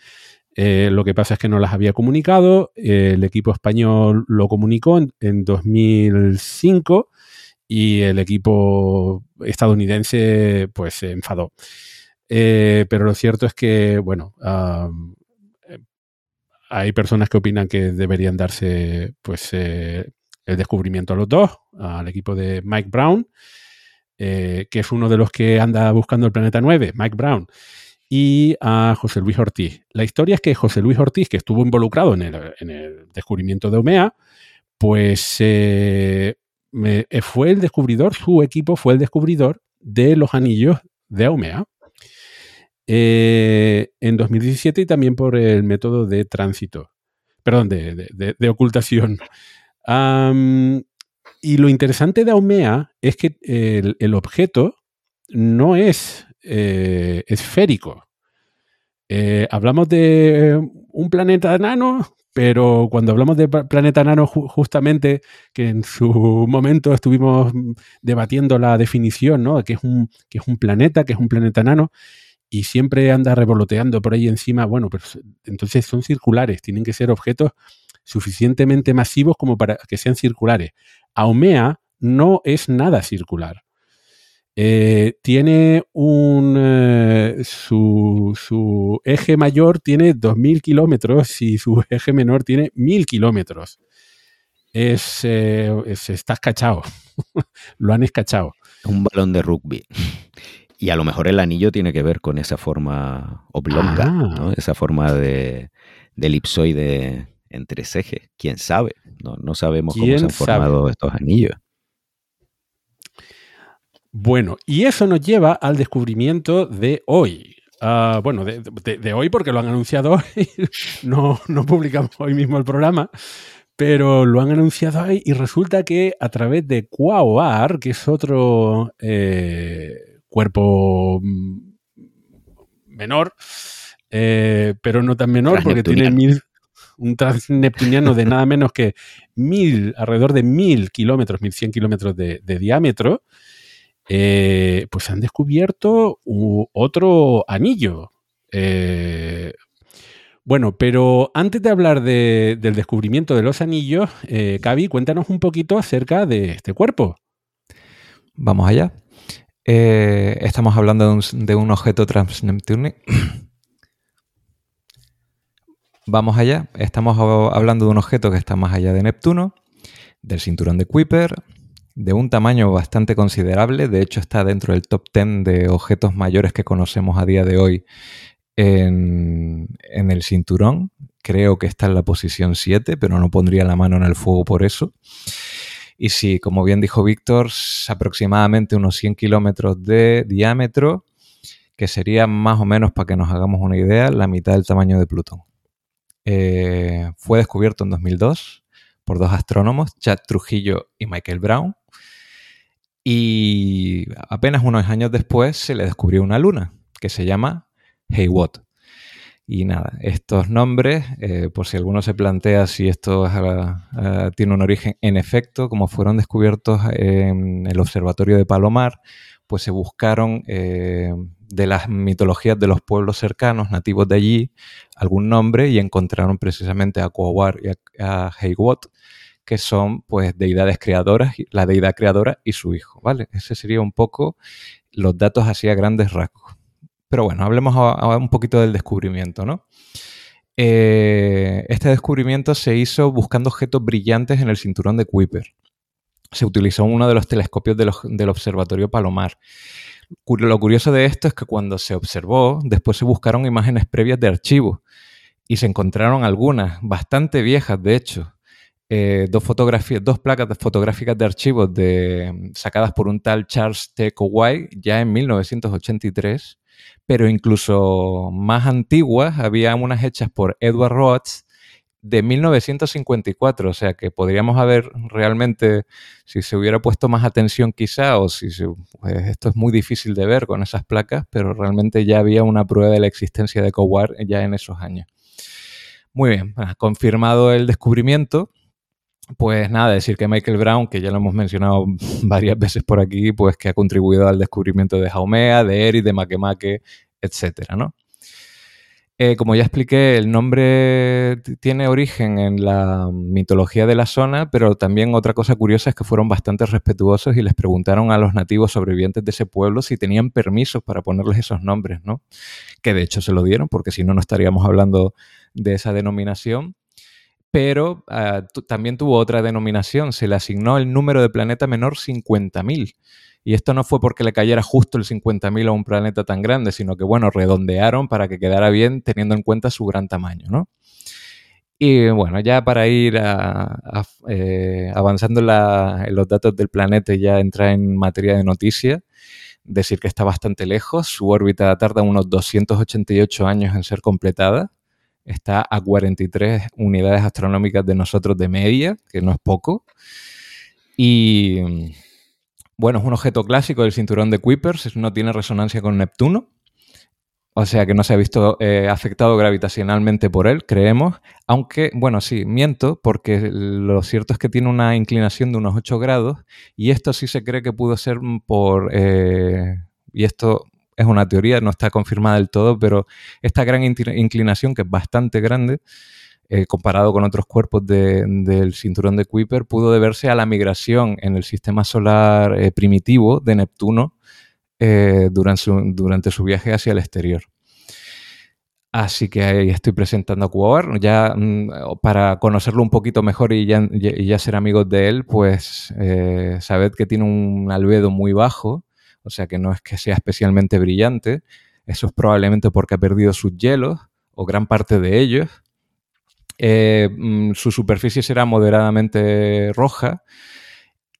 eh, lo que pasa es que no las había comunicado. el equipo español lo comunicó en, 2005 y el equipo estadounidense pues se enfadó. Eh, pero lo cierto es que, bueno, eh, hay personas que opinan que deberían darse pues el descubrimiento a los dos, al equipo de Mike Brown, que es uno de los que anda buscando el planeta 9, Mike Brown y a José Luis Ortiz. La historia es que José Luis Ortiz, que estuvo involucrado en el, descubrimiento de Omea, pues eh, eh, fue el descubridor, su equipo fue el descubridor de los anillos de Omea. eh, en 2017 y también por el método de tránsito, perdón, de, ocultación. y lo interesante de Aumea es que el, objeto no es eh, esférico. Eh, hablamos de un planeta nano, pero cuando hablamos de planeta nano, justamente, que en su <laughs> momento estuvimos debatiendo la definición, ¿no? Que es un, que es un planeta, que es un planeta nano, y siempre anda revoloteando por ahí encima, bueno, pues entonces son circulares, tienen que ser objetos suficientemente masivos como para que sean circulares. Aumea no es nada circular. Eh, tiene un. Eh, su, eje mayor tiene 2.000 kilómetros y su <laughs> eje menor tiene 1.000 kilómetros. Es, eh, está escachado. <laughs> Lo han escachado. Un balón de rugby. <laughs> Y a lo mejor el anillo tiene que ver con esa forma oblonga, ah. esa forma de, elipsoide entre ejes. ¿Quién sabe? No, sabemos cómo se han formado estos anillos. Bueno, y eso nos lleva al descubrimiento de hoy. Ah, bueno, de, hoy porque lo han anunciado hoy. <laughs> no, no publicamos hoy mismo el programa, pero lo han anunciado hoy y resulta que a través de Quaoar, que es otro eh, cuerpo menor, eh, pero no tan menor porque tiene mil, un transneptuniano de nada menos que mil, alrededor de mil kilómetros, mil cien kilómetros de diámetro. Eh, pues han descubierto otro anillo. Eh, bueno, pero antes de hablar del descubrimiento de los anillos, eh, cuéntanos un poquito acerca de este cuerpo. Vamos allá. Eh, estamos hablando de un, objeto transneptuniano. <clears throat> Vamos allá. Estamos hablando de un objeto que está más allá de Neptuno, del cinturón de Kuiper, de un tamaño bastante considerable, de hecho está dentro del top 10 de objetos mayores que conocemos a día de hoy en, el cinturón. Creo que está en la posición 7, pero no pondría la mano en el fuego por eso. Y sí, como bien dijo Víctor, aproximadamente unos 100 kilómetros de diámetro, que sería más o menos, para que nos hagamos una idea, la mitad del tamaño de Plutón. Eh, fue descubierto en 2002 por dos astrónomos, Chad Trujillo y Michael Brown, y apenas unos años después se le descubrió una luna que se llama Hayward. Y nada, estos nombres, eh, por si alguno se plantea si esto tiene un origen, en efecto, como fueron descubiertos en el Observatorio de Palomar, pues se buscaron eh, de las mitologías de los pueblos cercanos, nativos de allí, algún nombre y encontraron precisamente a Kuawar y a, a que son pues deidades creadoras, la deidad creadora y su hijo, ¿vale? Ese sería un poco los datos así a grandes rasgos. Pero bueno, hablemos ahora un poquito del descubrimiento, ¿no? Eh, este descubrimiento se hizo buscando objetos brillantes en el cinturón de Kuiper. Se utilizó uno de los telescopios del Observatorio Palomar. Lo curioso de esto es que cuando se observó, después se buscaron imágenes previas de archivos y se encontraron algunas, bastante viejas de hecho, eh, dos fotografías, dos placas fotográficas de archivos de, sacadas por un tal Charles T. Kowai ya en 1983, pero incluso más antiguas, había unas hechas por Edward Roth de 1954, o sea que podríamos haber realmente, si se hubiera puesto más atención quizá, o si pues esto es muy difícil de ver con esas placas, pero realmente ya había una prueba de la existencia de Kowai ya en esos años. Muy bien, confirmado el descubrimiento, pues nada, decir que Michael Brown, que ya lo hemos mencionado <laughs> varias veces por aquí, pues que ha contribuido al descubrimiento de Jaumea, de Eri, de Makemake, etcétera, ¿no? Eh, como ya expliqué, el nombre tiene origen en la mitología de la zona, pero también otra cosa curiosa es que fueron bastante respetuosos y les preguntaron a los nativos sobrevivientes de ese pueblo si tenían permisos para ponerles esos nombres, ¿no? Que de hecho se lo dieron, porque si no, no estaríamos hablando de esa denominación pero ah, también tuvo otra denominación, se le asignó el número de planeta menor 50.000. Y esto no fue porque le cayera justo el 50.000 a un planeta tan grande, sino que, bueno, redondearon para que quedara bien teniendo en cuenta su gran tamaño, ¿no? Y bueno, ya para ir eh, avanzando en, los datos del planeta y ya entrar en materia de noticias, decir que está bastante lejos. Su órbita tarda unos 288 años en ser completada. Está a 43 unidades astronómicas de nosotros de media, que no es poco. Y bueno, es un objeto clásico del cinturón de Kuipers, no tiene resonancia con Neptuno. O sea que no se ha visto eh, afectado gravitacionalmente por él, creemos. Aunque, bueno, sí, miento, porque lo cierto es que tiene una inclinación de unos 8 grados y esto sí se cree que pudo ser por... Eh, y esto es una teoría, no está confirmada del todo, pero esta gran inclinación, que es bastante grande, eh, comparado con otros cuerpos del cinturón de Kuiper, pudo deberse a la migración en el sistema solar primitivo de Neptuno eh, durante, su, durante su viaje hacia el exterior. Así que ahí estoy presentando a Cubar. Ya mm, para conocerlo un poquito mejor y ya, ya ser amigos de él, pues eh, sabed que tiene un albedo muy bajo, o sea que no es que sea especialmente brillante. Eso es probablemente porque ha perdido sus hielos o gran parte de ellos. Eh, mm, su superficie será moderadamente roja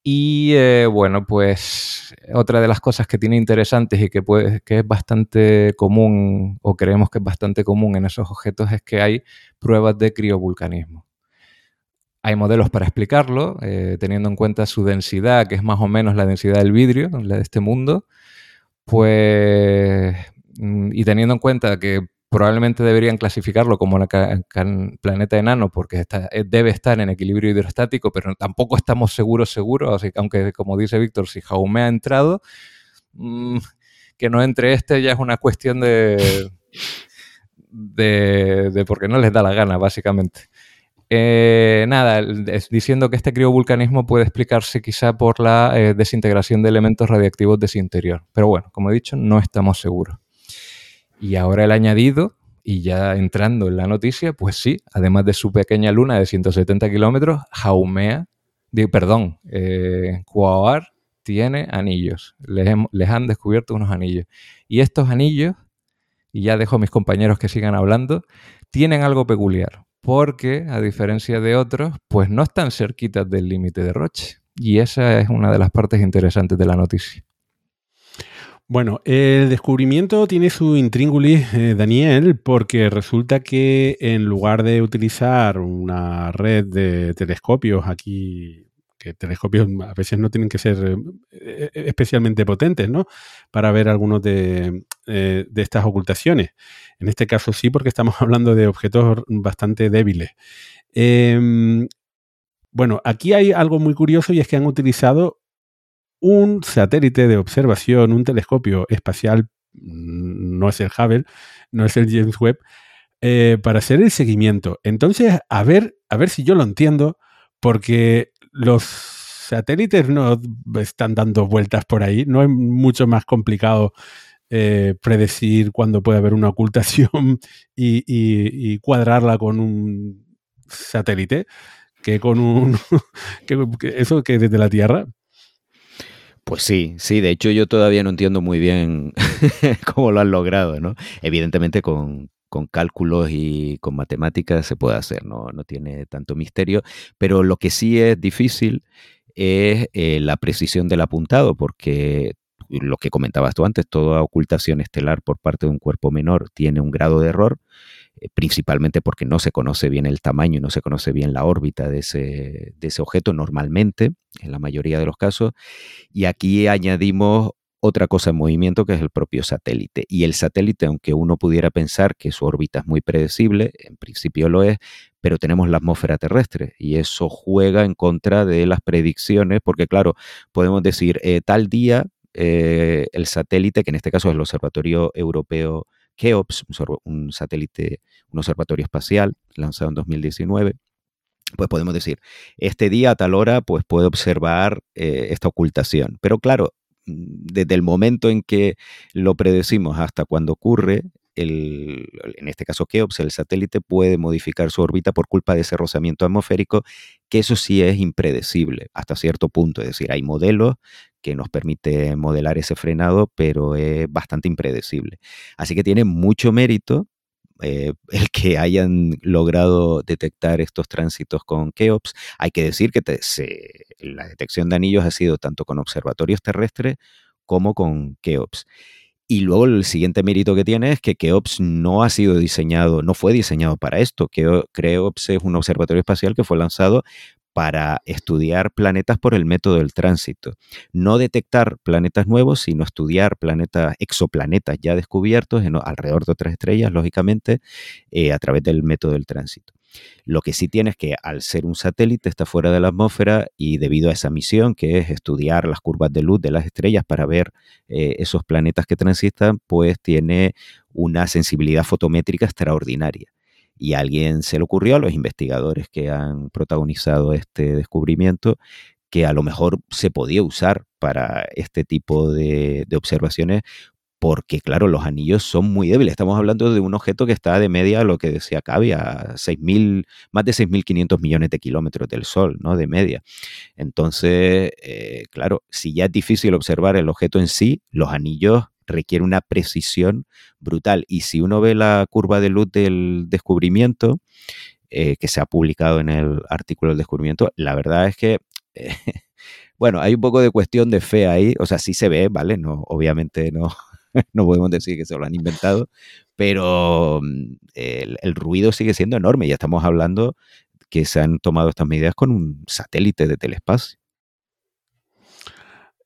y eh, bueno, pues otra de las cosas que tiene interesantes y que, que es bastante común, o creemos que es bastante común en esos objetos, es que hay pruebas de criovulcanismo. Hay modelos para explicarlo, eh, teniendo en cuenta su densidad, que es más o menos la densidad del vidrio, la de este mundo, pues, mm, y teniendo en cuenta que probablemente deberían clasificarlo como un planeta enano porque eh, debe estar en equilibrio hidrostático, pero tampoco estamos seguros, seguros, así que aunque como dice Víctor, si Jaume ha entrado, mm, que no entre este ya es una cuestión de, de, porque no les da la gana, básicamente. Eh, nada, diciendo que este criovulcanismo puede explicarse quizá por la eh, desintegración de elementos radiactivos de su interior. Pero bueno, como he dicho, no estamos seguros. Y ahora el añadido, y ya entrando en la noticia, pues sí, además de su pequeña luna de 170 kilómetros, Jaumea, perdón, eh, tiene anillos. Les, les, han descubierto unos anillos. Y estos anillos, y ya dejo a mis compañeros que sigan hablando, tienen algo peculiar, porque a diferencia de otros, pues no están cerquitas del límite de Roche. Y esa es una de las partes interesantes de la noticia. Bueno, el descubrimiento tiene su intríngulis, eh, Daniel, porque resulta que en lugar de utilizar una red de telescopios aquí, que telescopios a veces no tienen que ser eh, especialmente potentes, ¿no? Para ver algunos eh, de estas ocultaciones. En este caso sí, porque estamos <laughs> hablando de objetos bastante débiles. Em, bueno, aquí hay algo muy curioso y es que han utilizado un satélite de observación, un telescopio espacial, mm, no es el Hubble, no es el James Webb, eh, para hacer el seguimiento. Entonces, a ver, a ver si yo lo entiendo, porque los satélites no están dando vueltas por ahí, no es mucho más complicado eh, predecir cuándo puede haber una ocultación <laughs> y, cuadrarla con un satélite que con un <laughs> eso que desde la Tierra pues sí, sí, de hecho yo todavía no entiendo muy bien <laughs> cómo lo han logrado, ¿no? Evidentemente con, cálculos y con matemáticas se puede hacer, ¿no? no tiene tanto misterio, pero lo que sí es difícil es eh, la precisión del apuntado, porque lo que comentabas tú antes, toda ocultación estelar por parte de un cuerpo menor tiene un grado de error, eh, principalmente porque no se conoce bien el tamaño y no se conoce bien la órbita de ese, de ese objeto normalmente, en la mayoría de los casos. Y aquí añadimos otra cosa en movimiento que es el propio satélite. Y el satélite, aunque uno pudiera pensar que su órbita es muy predecible, en principio lo es, pero tenemos la atmósfera terrestre y eso juega en contra de las predicciones, porque claro, podemos decir, eh, tal día eh, el satélite, que en este caso es el Observatorio Europeo KEOPS, un satélite, un observatorio espacial lanzado en 2019, pues podemos decir, este día a tal hora pues puede observar eh, esta ocultación. Pero claro, mm, desde el momento en que lo predecimos hasta cuando ocurre, el, en este caso KEOPS, el satélite puede modificar su órbita por culpa de ese rozamiento atmosférico, que eso sí es impredecible hasta cierto punto. Es decir, hay modelos que nos permite modelar ese frenado, pero es bastante impredecible. Así que tiene mucho mérito eh, <laughs> el que hayan logrado detectar estos tránsitos con KEOPS. Hay que decir que la detección de anillos ha sido tanto con observatorios terrestres como con Keops. Y luego el siguiente mérito que tiene es que Keops no ha sido diseñado, no fue diseñado para esto. Keops es un observatorio espacial que fue lanzado para estudiar planetas por el método del tránsito. No detectar planetas nuevos, sino estudiar planetas, exoplanetas ya descubiertos en, alrededor de otras estrellas, lógicamente, eh, a través del método del tránsito. Lo que sí tiene es que al ser un satélite está fuera de la atmósfera y debido a esa misión, que es estudiar las curvas de luz de las estrellas para ver eh, esos planetas que transitan, pues tiene una sensibilidad fotométrica extraordinaria y a alguien se le ocurrió, a los investigadores que han protagonizado este descubrimiento, que a lo mejor se podía usar para este tipo de, observaciones porque claro, los anillos son muy débiles. Estamos hablando de un objeto que está de media, lo que decía Cavi, a 6.000, más de 6.500 millones de kilómetros del Sol, ¿no? De media. Entonces, eh, claro, si ya es difícil observar el objeto en sí, los anillos requiere una precisión brutal. Y si uno ve la curva de luz del descubrimiento, eh, que se ha publicado en el artículo del descubrimiento, la verdad es que, eh, <laughs> bueno, hay un poco de cuestión de fe ahí, o sea, sí se ve, ¿vale? No, obviamente no, <laughs> no podemos decir que se lo han inventado, pero mm, el, el, ruido sigue siendo enorme. Ya estamos hablando que se han tomado estas medidas con un satélite de telespacio.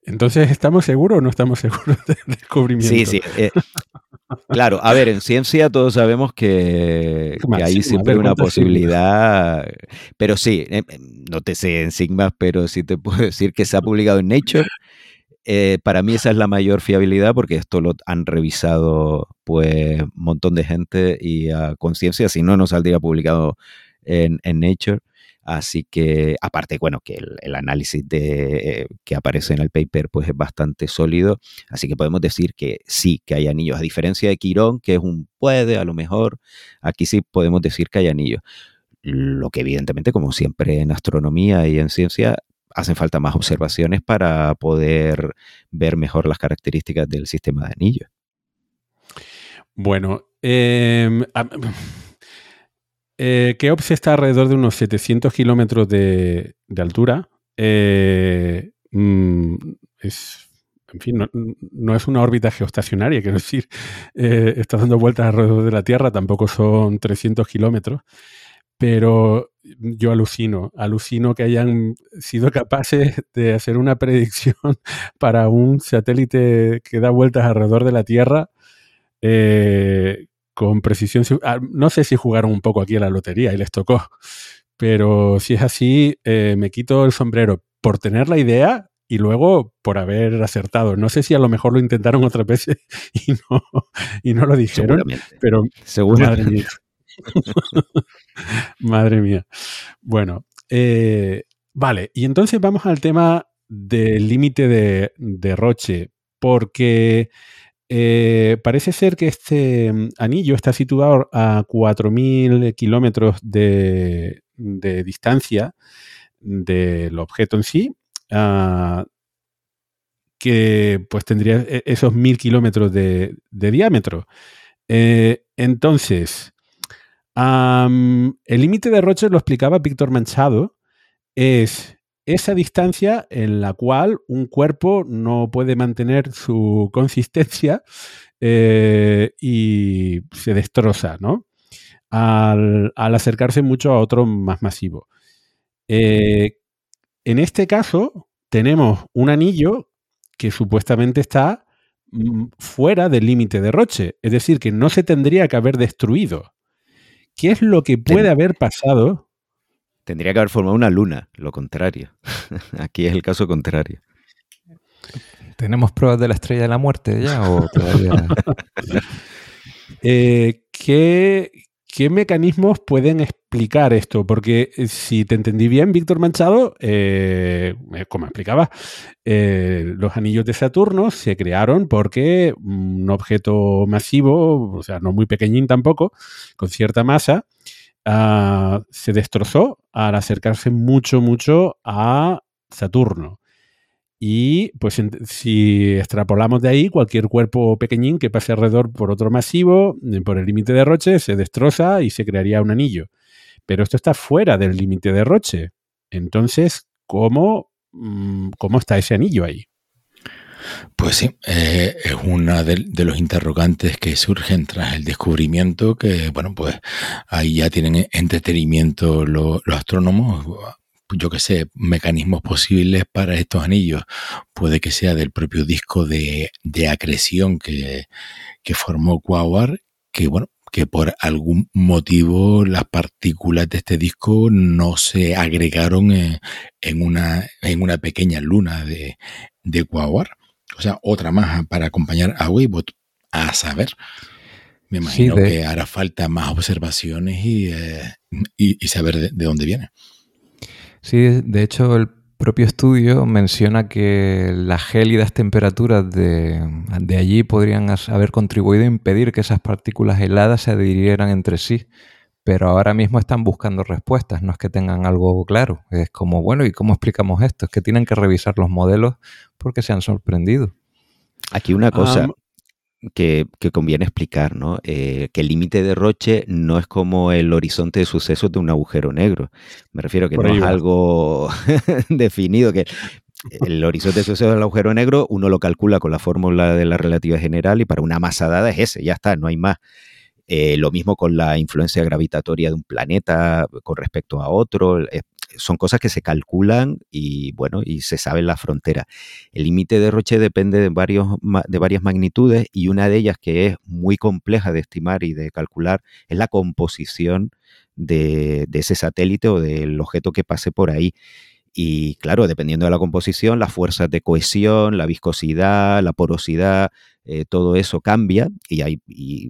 Entonces, ¿estamos seguros o no estamos seguros del descubrimiento? Sí, sí. Eh, claro, a ver, en ciencia todos sabemos que, hay siempre una posibilidad, pero sí, eh, no te sé en Sigma, pero sí te puedo <laughs> decir que se ha publicado en Nature. Eh, para mí esa es la mayor fiabilidad porque esto lo han revisado pues un montón de gente y a conciencia, si no, no saldría publicado en, en Nature. Así que, aparte, bueno, que el, análisis de, que aparece en el paper pues es bastante sólido. Así que podemos decir que sí, que hay anillos. A diferencia de Quirón, que es un puede, a lo mejor, aquí sí podemos decir que hay anillos. Lo que evidentemente, como siempre en astronomía y en ciencia, hacen falta más observaciones para poder ver mejor las características del sistema de anillos. Bueno, eh, eh, Keops está alrededor de unos 700 kilómetros de, altura. Eh, mm, es, en fin, no, es una órbita geoestacionaria, quiero <laughs> decir, eh, está dando vueltas alrededor de la Tierra, tampoco son 300 kilómetros, pero yo alucino, alucino que hayan sido capaces de hacer una predicción <laughs> para un satélite que da vueltas alrededor de la Tierra eh, con precisión. Ah, no sé si jugaron un poco aquí a la lotería y les tocó, pero si es así, eh, me quito el sombrero por tener la idea y luego por haber acertado. No sé si a lo mejor lo intentaron otras veces <laughs> y no, y no lo dijeron, pero Madre mía. <laughs> madre mía. Bueno, eh, vale, y entonces vamos al tema del límite de, de Roche, porque eh, parece ser que este mm, anillo está situado a 4.000 kilómetros de, distancia del objeto en sí, ah, que pues tendría e, esos 1.000 kilómetros de, diámetro. Eh, entonces, el límite de Roche lo explicaba Víctor Manchado, es esa distancia en la cual un cuerpo no puede mantener su consistencia eh, y se destroza, ¿no? Al, acercarse mucho a otro más masivo. Eh, en este caso, tenemos un anillo que supuestamente está mm, fuera del límite de Roche, es decir, que no se tendría que haber destruido. ¿Qué es lo que puede haber pasado Tendría que haber formado una luna, lo contrario. <laughs> Aquí es el caso contrario. ¿Tenemos pruebas de la estrella de la muerte ya o <laughs> todavía? Eh, ¿qué, mecanismos pueden explicar esto? Porque eh, si te entendí bien, Víctor Manchado, eh, como explicaba, los anillos de Saturno se crearon porque un objeto masivo, o sea, no muy pequeñín tampoco, con cierta masa, Ah, se destrozó al acercarse mucho, mucho a Saturno. Y pues si extrapolamos de ahí, cualquier cuerpo pequeñín que pase alrededor por otro masivo, eh, por el límite de Roche, se destroza y se crearía un anillo. Pero esto está fuera del límite de Roche. Entonces, ¿cómo, mm, ¿cómo está ese anillo ahí? Pues sí, eh, es uno de, los interrogantes que surgen tras el descubrimiento que, bueno, pues ahí ya tienen entretenimiento los astrónomos, yo que sé, mecanismos posibles para estos anillos. Puede que sea del propio disco de, acreción que, que formó Quasar, que bueno, que por algún motivo las partículas de este disco no se agregaron en, una, en una pequeña luna de, de. O sea, otra más para acompañar a Weibot, a saber. Me imagino que hará falta más observaciones y, eh, y, saber de, dónde viene. Sí, de hecho el propio estudio menciona que las gélidas temperaturas de, de, allí podrían haber contribuido a impedir que esas partículas heladas se adhirieran entre sí. Pero ahora mismo están buscando respuestas, no es que tengan algo claro. Es como, bueno, ¿y cómo explicamos esto? Es que tienen que revisar los modelos porque se han sorprendido. Aquí una cosa, que, conviene explicar, ¿no? Eh, que el límite de Roche no es como el horizonte de sucesos de un agujero negro. Me refiero que no es algo <laughs> definido, que el horizonte de sucesos del agujero negro uno lo calcula con la fórmula de la relativa general y para una masa dada es ese, ya está, no hay más. Eh, lo mismo con la influencia gravitatoria de un planeta con respecto a otro son cosas que se calculan y bueno, y se sabe la frontera. El límite de Roche depende de, varios, de varias magnitudes y una de ellas que es muy compleja de estimar y de calcular es la composición de, de ese satélite o del objeto que pase por ahí. Y claro, dependiendo de la composición, las fuerzas de cohesión, la viscosidad, la porosidad, eh, todo eso cambia y, hay,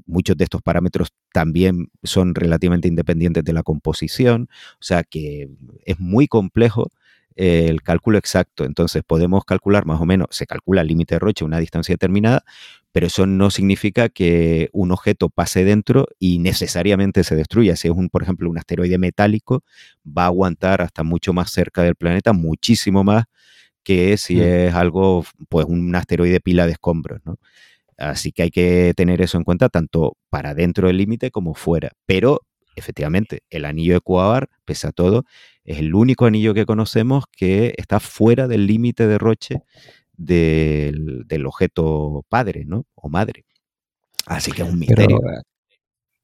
muchos de estos parámetros también son relativamente independientes de la composición, o sea que es muy complejo el cálculo exacto. Entonces podemos calcular más o menos, se calcula el límite de Roche a una distancia determinada, pero eso no significa que un objeto pase dentro y necesariamente se destruya. Si es, un, por ejemplo, un asteroide metálico, va a aguantar hasta mucho más cerca del planeta, muchísimo más que si mm. es algo, pues un asteroide pila de escombros, ¿no? Así que hay que tener eso en cuenta tanto para dentro del límite como fuera. Pero efectivamente, el anillo de Cuavar, pese a todo, es el único anillo que conocemos que está fuera del límite de Roche del, objeto padre, ¿no? O madre. Así que es un misterio. Eh,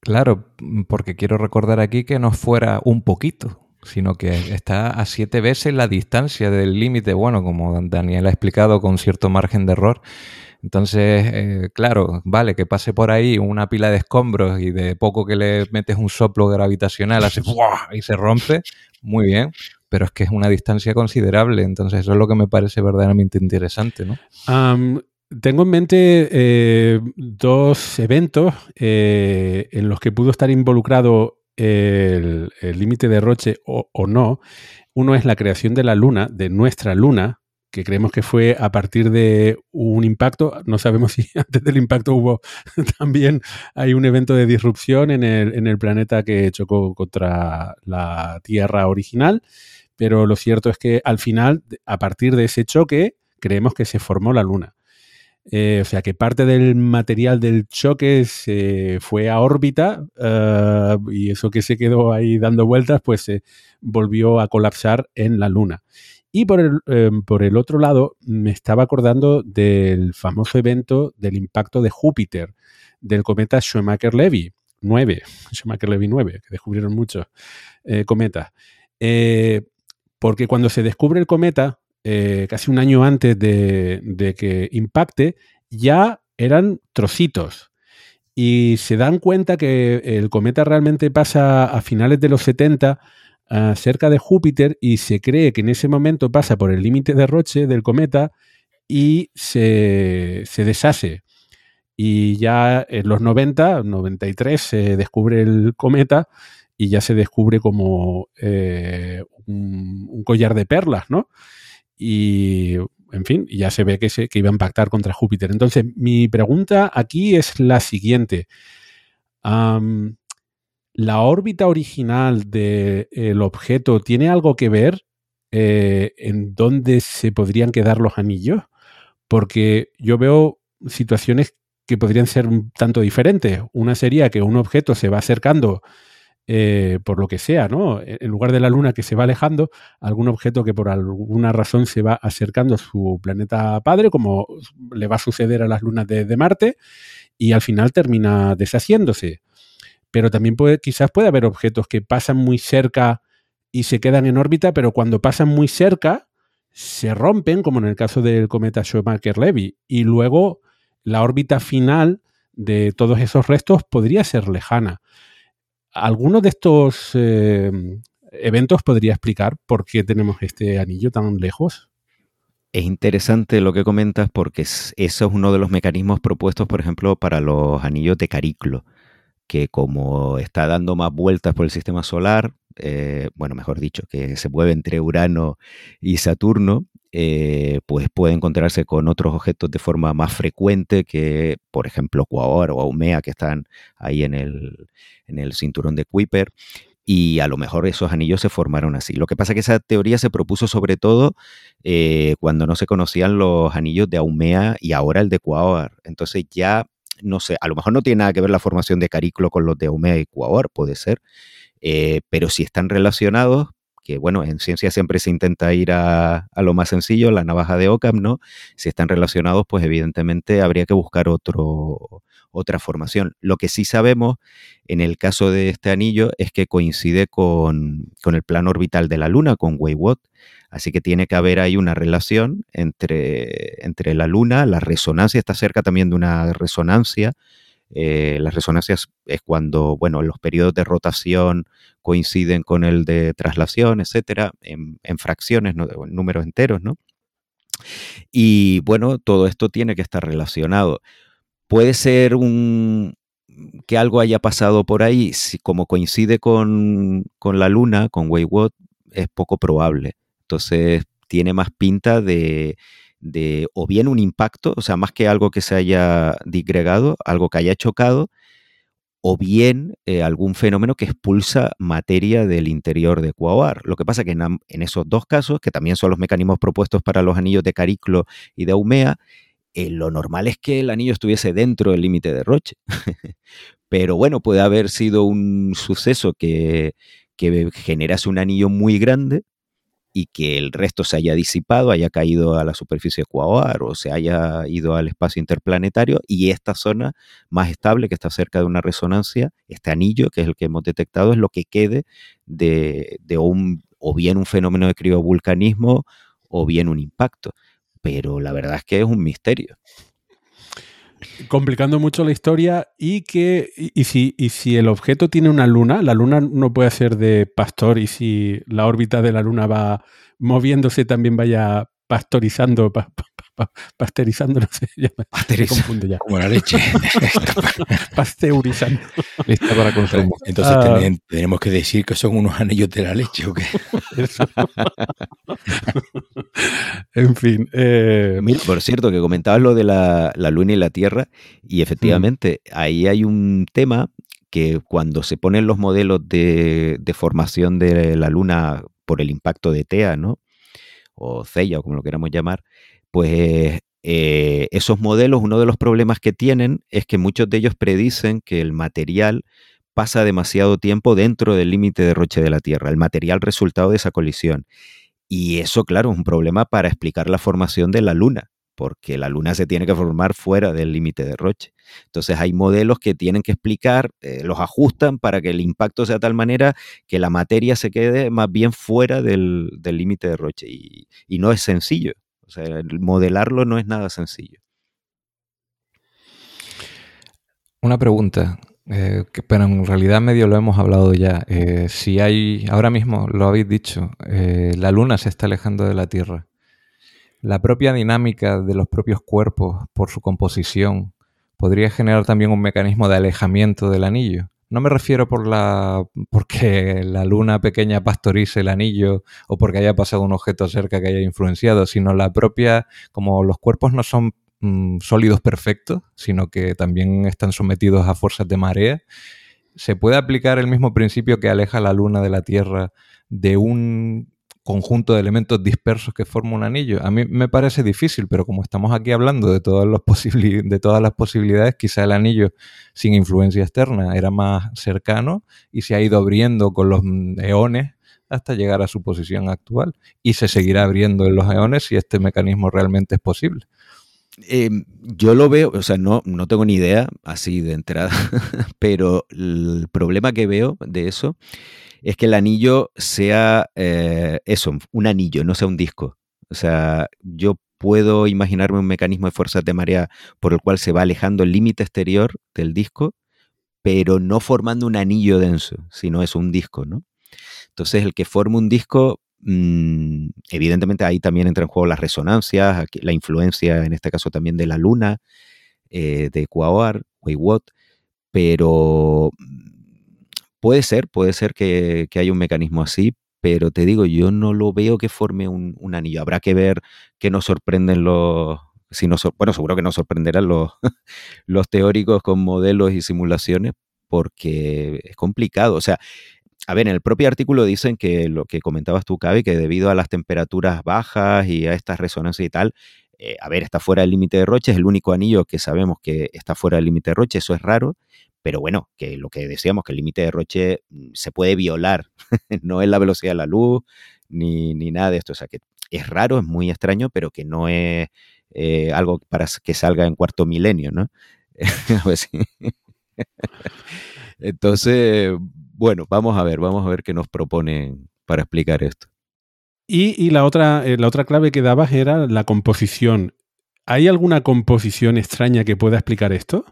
claro, porque quiero recordar aquí que no fuera un poquito, sino que está a siete veces la distancia del límite, bueno, como Daniel ha explicado, con cierto margen de error. Entonces, eh, claro, vale, que pase por ahí una pila de escombros y de poco que le metes un soplo gravitacional, hace y se rompe, muy bien, pero es que es una distancia considerable, entonces eso es lo que me parece verdaderamente interesante, ¿no? tengo en mente eh, dos eventos eh, en los que pudo estar involucrado el límite de Roche o, o no. Uno es la creación de la Luna, de nuestra Luna, que creemos que fue a partir de un impacto. No sabemos si <laughs> antes del impacto hubo <laughs> también hay un evento de disrupción en el, en el planeta que chocó contra la Tierra original, pero lo cierto es que al final, a partir de ese choque, creemos que se formó la Luna. Eh, o sea que parte del material del choque se fue a órbita eh, y eso que se quedó ahí dando vueltas, pues se volvió a colapsar en la Luna. Y por el, em, por el otro lado, me estaba acordando del famoso evento del impacto de Júpiter, del cometa Schumacher-Levy 9, <laughs> Schumacher-Levy 9, que descubrieron muchos eh, cometas. Porque cuando se descubre el cometa, eh, casi un año antes de, de, que impacte, ya eran trocitos. Y se dan cuenta que el cometa realmente pasa a finales de los 70 cerca de Júpiter y se cree que en ese momento pasa por el límite de Roche del cometa y se, deshace. Y ya en los 90, 93, se descubre el cometa y ya se descubre como eh, un, collar de perlas, ¿no? Y, en fin, ya se ve que, se, que iba a impactar contra Júpiter. Entonces, mi pregunta aquí es la siguiente la órbita original del objeto tiene algo que ver eh, en dónde se podrían quedar los anillos? Porque yo veo situaciones que podrían ser un tanto diferentes. Una sería que un objeto se va acercando eh, por lo que sea, ¿no? En lugar de la Luna que se va alejando, algún objeto que por alguna razón se va acercando a su planeta padre, como le va a suceder a las lunas de, Marte, y al final termina deshaciéndose. Pero también quizás puede haber objetos que pasan muy cerca y se quedan en órbita, pero cuando pasan muy cerca se rompen, como en el caso del cometa Schumacher-Levy, y luego la órbita final de todos esos restos podría ser lejana. ¿Alguno de estos eh, eventos podría explicar por qué tenemos este anillo tan lejos? Es interesante lo que comentas porque eso es uno de los mecanismos propuestos, por ejemplo, para los anillos de Cariclo, que como está dando más vueltas por el sistema solar, eh, bueno, mejor dicho, que se mueve entre Urano y Saturno, eh, pues puede encontrarse con otros objetos de forma más frecuente que, por ejemplo, Quaoar o Aumea, que están ahí en el, en el cinturón de Kuiper. Y a lo mejor esos anillos se formaron así. Lo que pasa es que esa teoría se propuso sobre todo eh, cuando no se conocían los anillos de Aumea y ahora el de Quaoar. Entonces ya, no sé, a lo mejor no tiene nada que ver la formación de Cariclo con los de Aumea y Quaoar, puede ser. Eh, pero si están relacionados, que bueno, en ciencia siempre se intenta ir a, lo más sencillo, la navaja de Occam, ¿no? Si están relacionados, pues evidentemente habría que buscar otro, otra formación. Lo que sí sabemos en el caso de este anillo es que coincide con, el plano orbital de la Luna, con Wayward, así que tiene que haber ahí una relación entre, entre la Luna, la resonancia, está cerca también de una resonancia, eh, las resonancias es cuando, bueno, los periodos de rotación coinciden con el de traslación, etcétera, en, fracciones, en números enteros, ¿no? Y bueno, todo esto tiene que estar relacionado. Puede ser un, que algo haya pasado por ahí, si como coincide con, con la Luna, con Wayward, es poco probable. Entonces tiene más pinta de, de o bien un impacto, o sea, más que algo que se haya digregado, algo que haya chocado, o bien eh, algún fenómeno que expulsa materia del interior de Quaoar. Lo que pasa que en, esos dos casos, que también son los mecanismos propuestos para los anillos de Cariclo y de Aumea, eh, lo normal es que el anillo estuviese dentro del límite de Roche. <laughs> Pero bueno, puede haber sido un suceso que, que generase un anillo muy grande y que el resto se haya disipado, haya caído a la superficie ecuador o se haya ido al espacio interplanetario y esta zona más estable que está cerca de una resonancia, este anillo que es el que hemos detectado, es lo que quede de, un o bien un fenómeno de criovulcanismo o bien un impacto. Pero la verdad es que es un misterio complicando mucho la historia y que y, si, y si el objeto tiene una luna, la luna no puede ser de pastor y si la órbita de la luna va moviéndose también vaya pastorizando, pasteurizando, no <laughs> sé, ya me, confundo ya. Como la leche. <laughs> Pasteurizando. Lista para consumo. Entonces ah. tenemos que decir que son unos anillos de la leche o qué. <laughs> en fin. Eh, por cierto, que comentabas lo de la, luna y la tierra, y efectivamente ahí hay un tema que cuando se ponen los modelos de, de formación de la luna por el impacto de TEA, ¿no? o CEIA o como lo queramos llamar, pues eh, esos modelos, uno de los problemas que tienen es que muchos de ellos predicen que el material pasa demasiado tiempo dentro del límite de roche de la Tierra, el material resultado de esa colisión. Y eso, claro, es un problema para explicar la formación de la Luna, porque la Luna se tiene que formar fuera del límite de Roche. Entonces hay modelos que tienen que explicar, eh, los ajustan para que el impacto sea de tal manera que la materia se quede más bien fuera del límite de Roche. Y, y no es sencillo. O sea, modelarlo no es nada sencillo. Una pregunta, eh, pero en realidad medio lo hemos hablado ya. Eh, si hay, ahora mismo lo habéis dicho, eh, la Luna se está alejando de la Tierra. La propia dinámica de los propios cuerpos por su composición podría generar también un mecanismo de alejamiento del anillo. No me refiero por la porque la luna pequeña pastorice el anillo o porque haya pasado un objeto cerca que haya influenciado, sino la propia, como los cuerpos no son mm, sólidos perfectos, sino que también están sometidos a fuerzas de marea, se puede aplicar el mismo principio que aleja la luna de la Tierra de un conjunto de elementos dispersos que forma un anillo. A mí me parece difícil, pero como estamos aquí hablando de todas, de todas las posibilidades, quizá el anillo sin influencia externa era más cercano y se ha ido abriendo con los eones hasta llegar a su posición actual. Y se seguirá abriendo en los eones si este mecanismo realmente es posible. Em, yo lo veo, o sea, no, no tengo ni idea así de entrada, <laughs> pero el problema que veo de eso es que el anillo sea eh, eso, un anillo, no sea un disco. O sea, yo puedo imaginarme un mecanismo de fuerzas de marea por el cual se va alejando el límite exterior del disco, pero no formando un anillo denso, sino es un disco, ¿no? Entonces, el que forma un disco, mm, evidentemente ahí también entra en juego las resonancias, la influencia, en este caso también de la luna, eh, de Quaoar, Weiwot, pero Puede ser, puede ser que, haya un mecanismo así, pero te digo, yo no lo veo que forme un, anillo. Habrá que ver qué nos sorprenden los... Si bueno, seguro que nos sorprenderán <laughs> los, teóricos con modelos y simulaciones, porque es complicado. O sea, a ver, en el propio artículo dicen que lo que comentabas tú, Cavi, que debido a las temperaturas bajas y a estas resonancias y tal, eh, a ver, está fuera del límite de Roche, es el único anillo que sabemos que está fuera del límite de Roche, eso es raro, pero bueno, que lo que decíamos, que el límite de Roche mm, se puede violar, <laughs> no es la velocidad de la luz ni, nada de esto, o sea que es raro, es muy extraño, pero que no es eh, algo para que salga en cuarto milenio, ¿no? <laughs> <laughs> Entonces, bueno, vamos a ver, vamos a ver qué nos proponen para explicar esto. Y, la, otra, eh, la otra clave que dabas era la composición. ¿Hay alguna composición extraña que pueda explicar esto?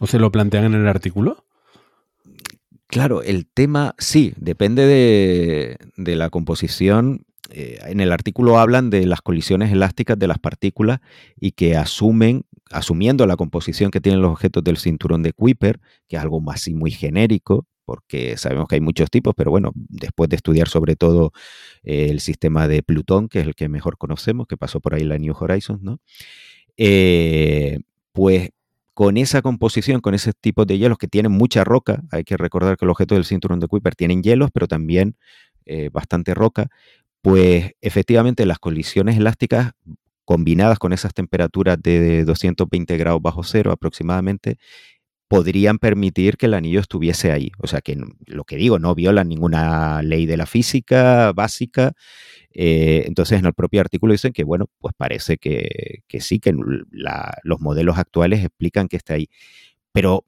¿O se lo plantean en el artículo? Claro, el tema sí, depende de, la composición. Eh, en el artículo hablan de las colisiones elásticas de las partículas y que asumen, asumiendo la composición que tienen los objetos del cinturón de Kuiper, que es algo así muy genérico, porque sabemos que hay muchos tipos, pero bueno, después de estudiar sobre todo eh, el sistema de Plutón, que es el que mejor conocemos, que pasó por ahí la New Horizons, ¿no? Eh, pues con esa composición, con ese tipo de hielos que tienen mucha roca, hay que recordar que los objetos del cinturón de Kuiper tienen hielos, pero también eh, bastante roca, pues efectivamente las colisiones elásticas combinadas con esas temperaturas de 220 grados bajo cero aproximadamente, podrían permitir que el anillo estuviese ahí. O sea que lo que digo, no violan ninguna ley de la física básica. Eh, entonces en el propio artículo dicen que, bueno, pues parece que, sí, que los modelos actuales explican que está ahí. Pero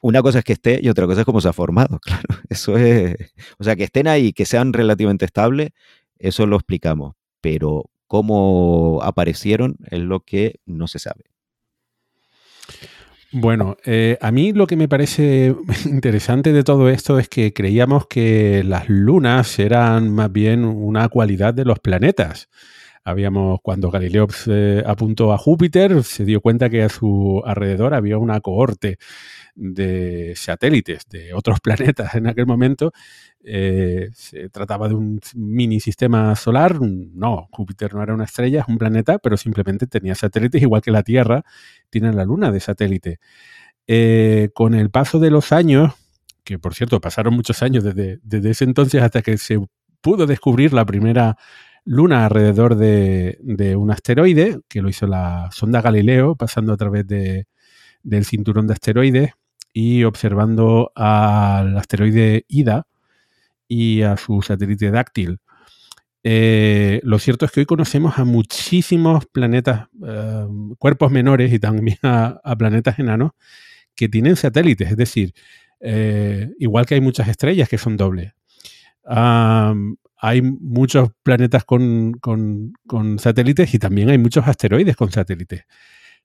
una cosa es que esté y otra cosa es cómo se ha formado, <laughs> claro. Eso es, o sea, que estén ahí, que sean relativamente estables, eso lo explicamos. Pero cómo aparecieron es lo que no se sabe. Bueno, eh, a mí lo que me parece <laughs> interesante de todo esto es que creíamos que las lunas eran más bien una cualidad de los planetas. Habíamos, cuando Galileo apuntó a Júpiter, se dio cuenta que a su alrededor había una cohorte de satélites de otros <laughs> planetas en aquel momento. Eh, se trataba de un mini sistema solar. No, Júpiter no era una estrella, es un planeta, pero simplemente tenía satélites, igual que la Tierra tiene la Luna de satélite. Eh, con el paso de los años, que por cierto pasaron muchos años desde, desde ese entonces hasta que se pudo descubrir la primera luna alrededor de, un asteroide, que lo hizo la sonda Galileo, pasando a través del cinturón de asteroides y observando al asteroide Ida y a su satélite Dáctil. Eh, lo cierto es que hoy conocemos a muchísimos planetas, eh, cuerpos menores y también a, planetas enanos que tienen satélites, es decir, eh, igual que hay muchas estrellas que son dobles hay muchos planetas con, satélites y también hay muchos asteroides con satélites.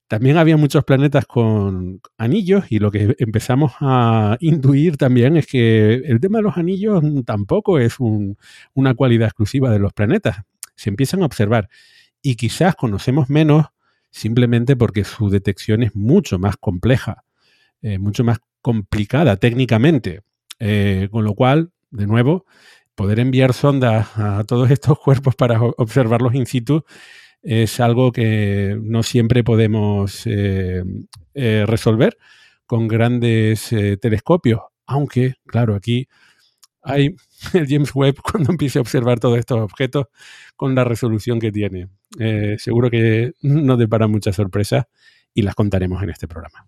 También había muchos planetas con anillos y lo que empezamos a intuir también es que el tema de los anillos tampoco es una cualidad exclusiva de los planetas. Se empiezan a observar y quizás conocemos menos simplemente porque su detección es mucho más compleja, eh, mucho más complicada técnicamente. Eh, con lo cual, de nuevo, poder enviar sondas a todos estos cuerpos para observarlos in situ es algo que no siempre podemos eh, eh, resolver con grandes eh, telescopios, aunque, claro, aquí Hay <laughs> el James Webb <laughs> cuando empiece a observar todos estos objetos con la resolución que tiene. Seguro que nos depara muchas sorpresas y las contaremos en este programa.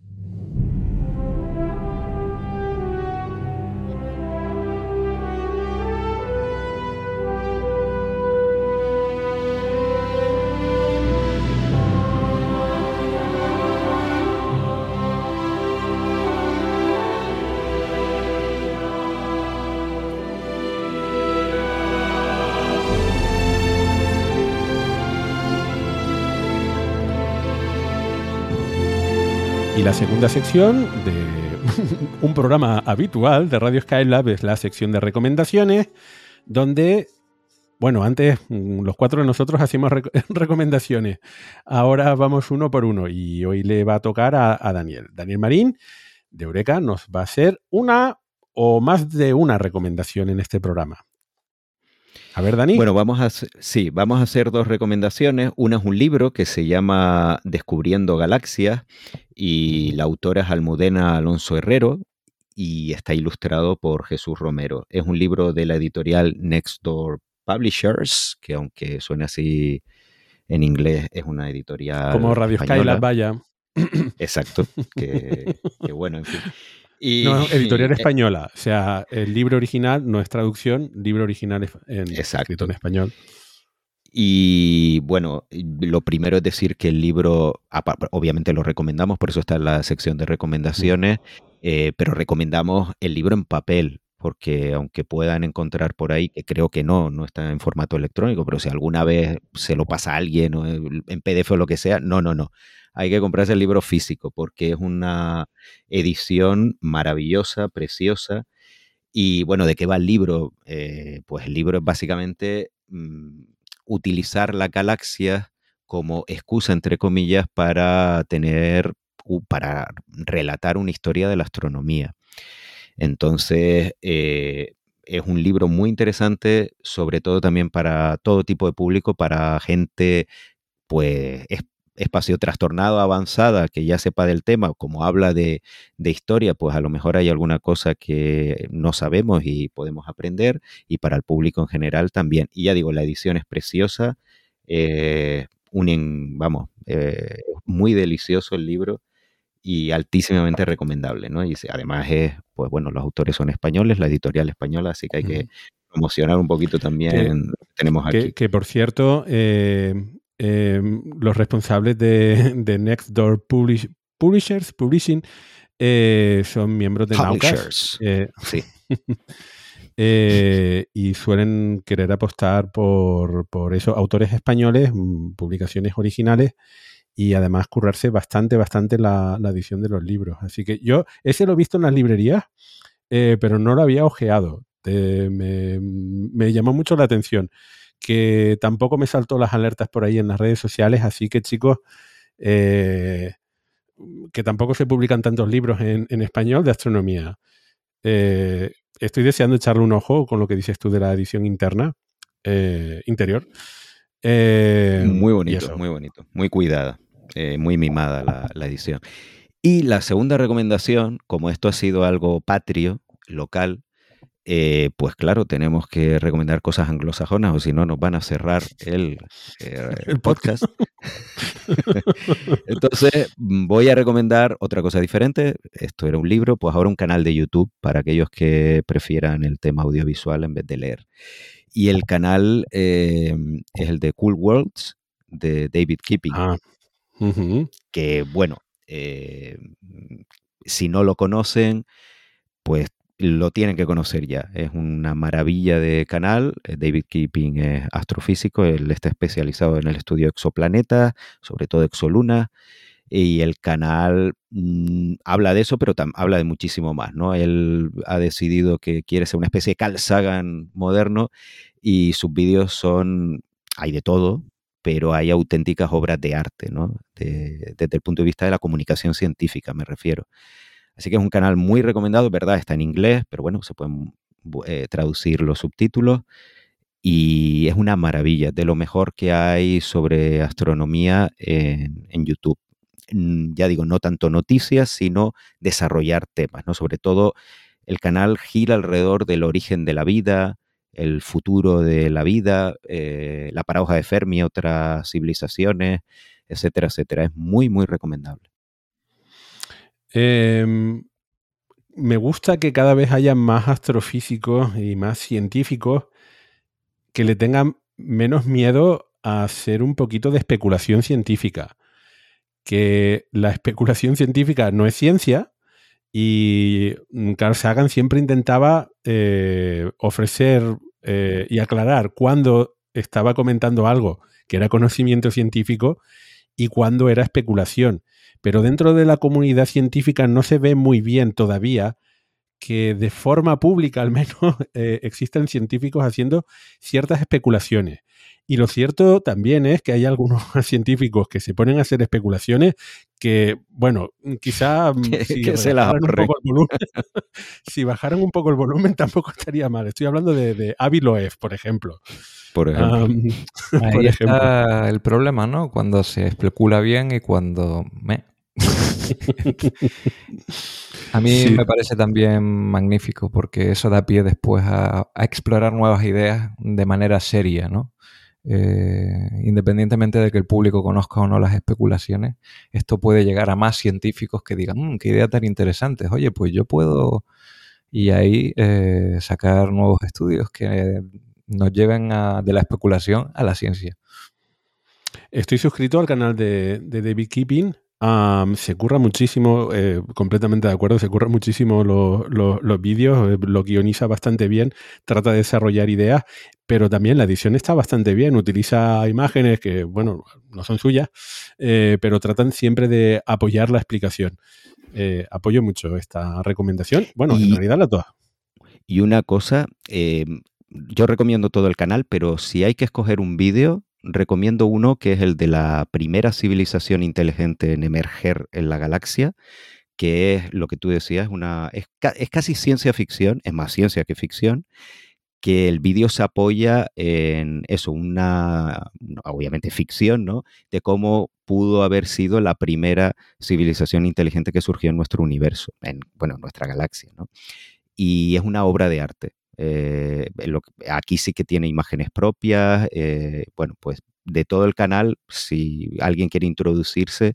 Y la segunda sección de <laughs> un programa habitual de Radio Skylab es la sección de recomendaciones, donde, bueno, antes mm, los cuatro de nosotros hacíamos <laughs> recomendaciones. Ahora vamos uno por uno y hoy le va a tocar a, a Daniel. Daniel Marín, de Eureka, nos va a hacer una o más de una recomendación en este programa. A ver, Dani. Bueno, vamos a hacer, sí, vamos a hacer dos recomendaciones. Una es un libro que se llama Descubriendo Galaxias y la autora es Almudena Alonso Herrero y está ilustrado por Jesús Romero. Es un libro de la editorial Next Door Publishers, que aunque suene así en inglés, es una editorial. Como Radio Skylab, vaya. Exacto, que, que bueno, en fin no, editorial eh, española. O sea, el libro original no es traducción, libro original es en, escrito en español. Y bueno, lo primero es decir que el libro, obviamente lo recomendamos, por eso está en la sección de recomendaciones, eh, pero recomendamos el libro en papel, porque aunque puedan encontrar por ahí, que creo que no, no está en formato electrónico, pero si alguna vez se lo pasa a alguien o en PDF o lo que sea, no, no, no hay que comprarse el libro físico porque es una edición maravillosa, preciosa. Y bueno, ¿de qué va el libro? Eh, pues el libro es básicamente mm, utilizar la galaxia como excusa, entre comillas, para tener, para relatar una historia de la astronomía. Entonces, eh, es un libro muy interesante, sobre todo también para todo tipo de público, para gente pues espacio trastornado avanzada que ya sepa del tema, como habla de, historia, pues a lo mejor hay alguna cosa que no sabemos y podemos aprender, y para el público en general también. Y ya digo, la edición es preciosa, eh, vamos, eh, muy delicioso el libro y altísimamente recomendable, ¿no? Y además es, pues bueno, los autores son españoles, la editorial española, así que hay que promocionar un poquito también que, tenemos aquí. Que, por cierto, eh, Em, los responsables de, de Next Door Publishers, Publishing, eh, son miembros de Naucas. Eh, sí. <laughs> Eh, y suelen querer apostar por, por esos autores españoles, mm, publicaciones originales y además currarse bastante, bastante la, edición de los libros. Así que yo ese lo he visto en las librerías, pero no lo había ojeado. me, me, llamó mucho la atención que tampoco me saltó las alertas por ahí en las redes sociales, así que chicos, eh, que tampoco se publican tantos libros en, español de astronomía. Eh, estoy deseando echarle un ojo con lo que dices tú de la edición interna, eh, interior. muy bonito, muy bonito, muy cuidada, muy mimada la, la edición. Y la segunda recomendación, como esto ha sido algo patrio, local, eh, pues claro, tenemos que recomendar cosas anglosajonas o si no nos van a cerrar el, eh, el podcast. <laughs> Entonces, voy a recomendar otra cosa diferente. Esto era un libro, pues ahora un canal de YouTube para aquellos que prefieran el tema audiovisual en vez de leer. Y el canal eh, es el de Cool Worlds de David Keeping. Ah, que bueno, si no lo conocen, pues lo tienen que conocer ya. Es una maravilla de canal. Eh, David Keeping es astrofísico, él está especializado en el estudio de exoplanetas, sobre todo exoluna, y el canal mm, habla de eso, pero habla de muchísimo más, ¿no? Él ha decidido que quiere ser una especie de Carl Sagan moderno y sus vídeos son, hay de todo, pero hay auténticas obras de arte, ¿no? desde el punto de vista de la comunicación científica, me refiero. Así que es un canal muy recomendado, ¿verdad? Está en inglés, pero bueno, se pueden eh, traducir los subtítulos. Y es una maravilla, de lo mejor que hay sobre astronomía en, YouTube. Mm, ya digo, no tanto noticias, sino desarrollar temas, ¿no? Sobre todo el canal gira alrededor del origen de la vida, el futuro de la vida, eh, la paradoja de Fermi, otras civilizaciones, etcétera, etcétera. Es muy, muy recomendable. Em, me gusta que cada vez haya más astrofísicos y más científicos que le tengan menos miedo a hacer un poquito de especulación científica. Que la especulación científica no es ciencia y Carl Sagan siempre intentaba eh, ofrecer eh, y aclarar cuándo estaba comentando algo que era conocimiento científico y cuándo era especulación. Pero dentro de la comunidad científica no se ve muy bien todavía que de forma pública <laughs> al menos eh, existen científicos haciendo ciertas especulaciones. Y lo cierto también es que hay algunos <laughs> científicos que se ponen a hacer especulaciones que, bueno, quizá mm, si, bajaran un poco el volumen, <laughs> si bajaran un poco el volumen tampoco estaría mal. Estoy hablando de, de Aviloev, por ejemplo. Por ejemplo. Ahí está el problema, ¿no? Cuando se especula bien y cuando me. <laughs> a mí me parece también magnífico porque eso da pie después a, explorar nuevas ideas de manera seria, ¿no? Eh, independientemente de que el público conozca o no las especulaciones, esto puede llegar a más científicos que digan, mmm, qué idea tan interesante, oye, pues yo puedo, y ahí eh, sacar nuevos estudios que nos lleven de la especulación a la ciencia. Estoy suscrito al canal de, David Keeping. Se curra muchísimo, eh, completamente de acuerdo, se curra muchísimo los vídeos, eh, lo guioniza bastante bien, trata de desarrollar ideas, pero también la edición está bastante bien, utiliza imágenes que, bueno, no son suyas, eh, pero tratan siempre de apoyar la explicación. apoyo mucho esta recomendación. Bueno, en realidad la toda. Y una cosa, yo recomiendo todo el canal, pero si hay que escoger un vídeo, recomiendo uno que es el de la primera civilización inteligente en emerger en la galaxia, que es lo que tú decías, una, es, casi ciencia ficción, es más ciencia que ficción, que el vídeo se apoya en eso, una, obviamente ficción, ¿no? De cómo pudo haber sido la primera civilización inteligente que surgió en nuestro universo, en, bueno, en nuestra galaxia, ¿no? Y es una obra de arte. Eh, aquí sí que tiene imágenes propias. Eh, bueno, pues de todo el canal, si alguien quiere introducirse,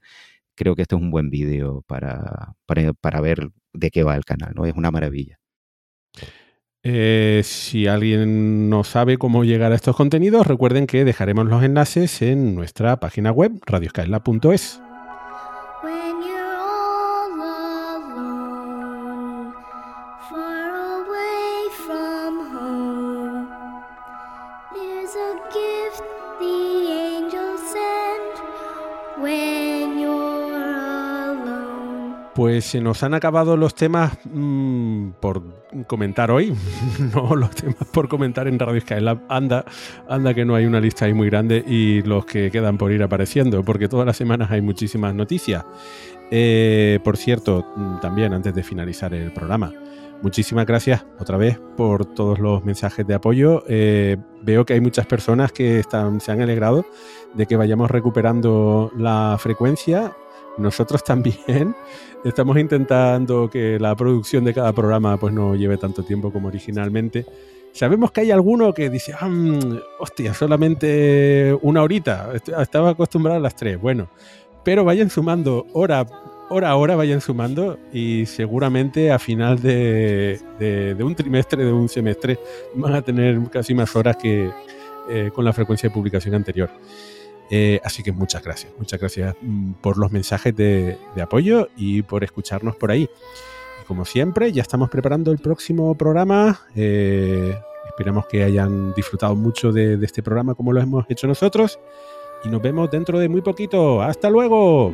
creo que este es un buen vídeo para, para, ver de qué va el canal, ¿no? Es una maravilla. Eh, si alguien no sabe cómo llegar a estos contenidos, recuerden que dejaremos los enlaces en nuestra página web, radioscaela.es. Pues se nos han acabado los temas mm, por comentar hoy, <laughs> no los temas por comentar en Radio Skylab. Anda, anda que no hay una lista ahí muy grande y los que quedan por ir apareciendo, porque todas las semanas hay muchísimas noticias. Eh, por cierto, mm, también antes de finalizar el programa, muchísimas gracias otra vez por todos los mensajes de apoyo. Eh, veo que hay muchas personas que están, se han alegrado de que vayamos recuperando la frecuencia nosotros también <laughs> estamos intentando que la producción de cada programa pues no lleve tanto tiempo como originalmente. Sabemos que hay alguno que dice, ah, mm, hostia, solamente una horita, estaba acostumbrado a las tres. Bueno, pero vayan sumando hora, hora a hora, vayan sumando y seguramente a final de, un trimestre, de un semestre, van a tener casi más horas que eh, con la frecuencia de publicación anterior. Eh, así que muchas gracias, muchas gracias mm, por los mensajes de, apoyo y por escucharnos por ahí. como siempre, ya estamos preparando el próximo programa. Eh, esperamos que hayan disfrutado mucho de, de, este programa como lo hemos hecho nosotros. Y nos vemos dentro de muy poquito. ¡Hasta luego!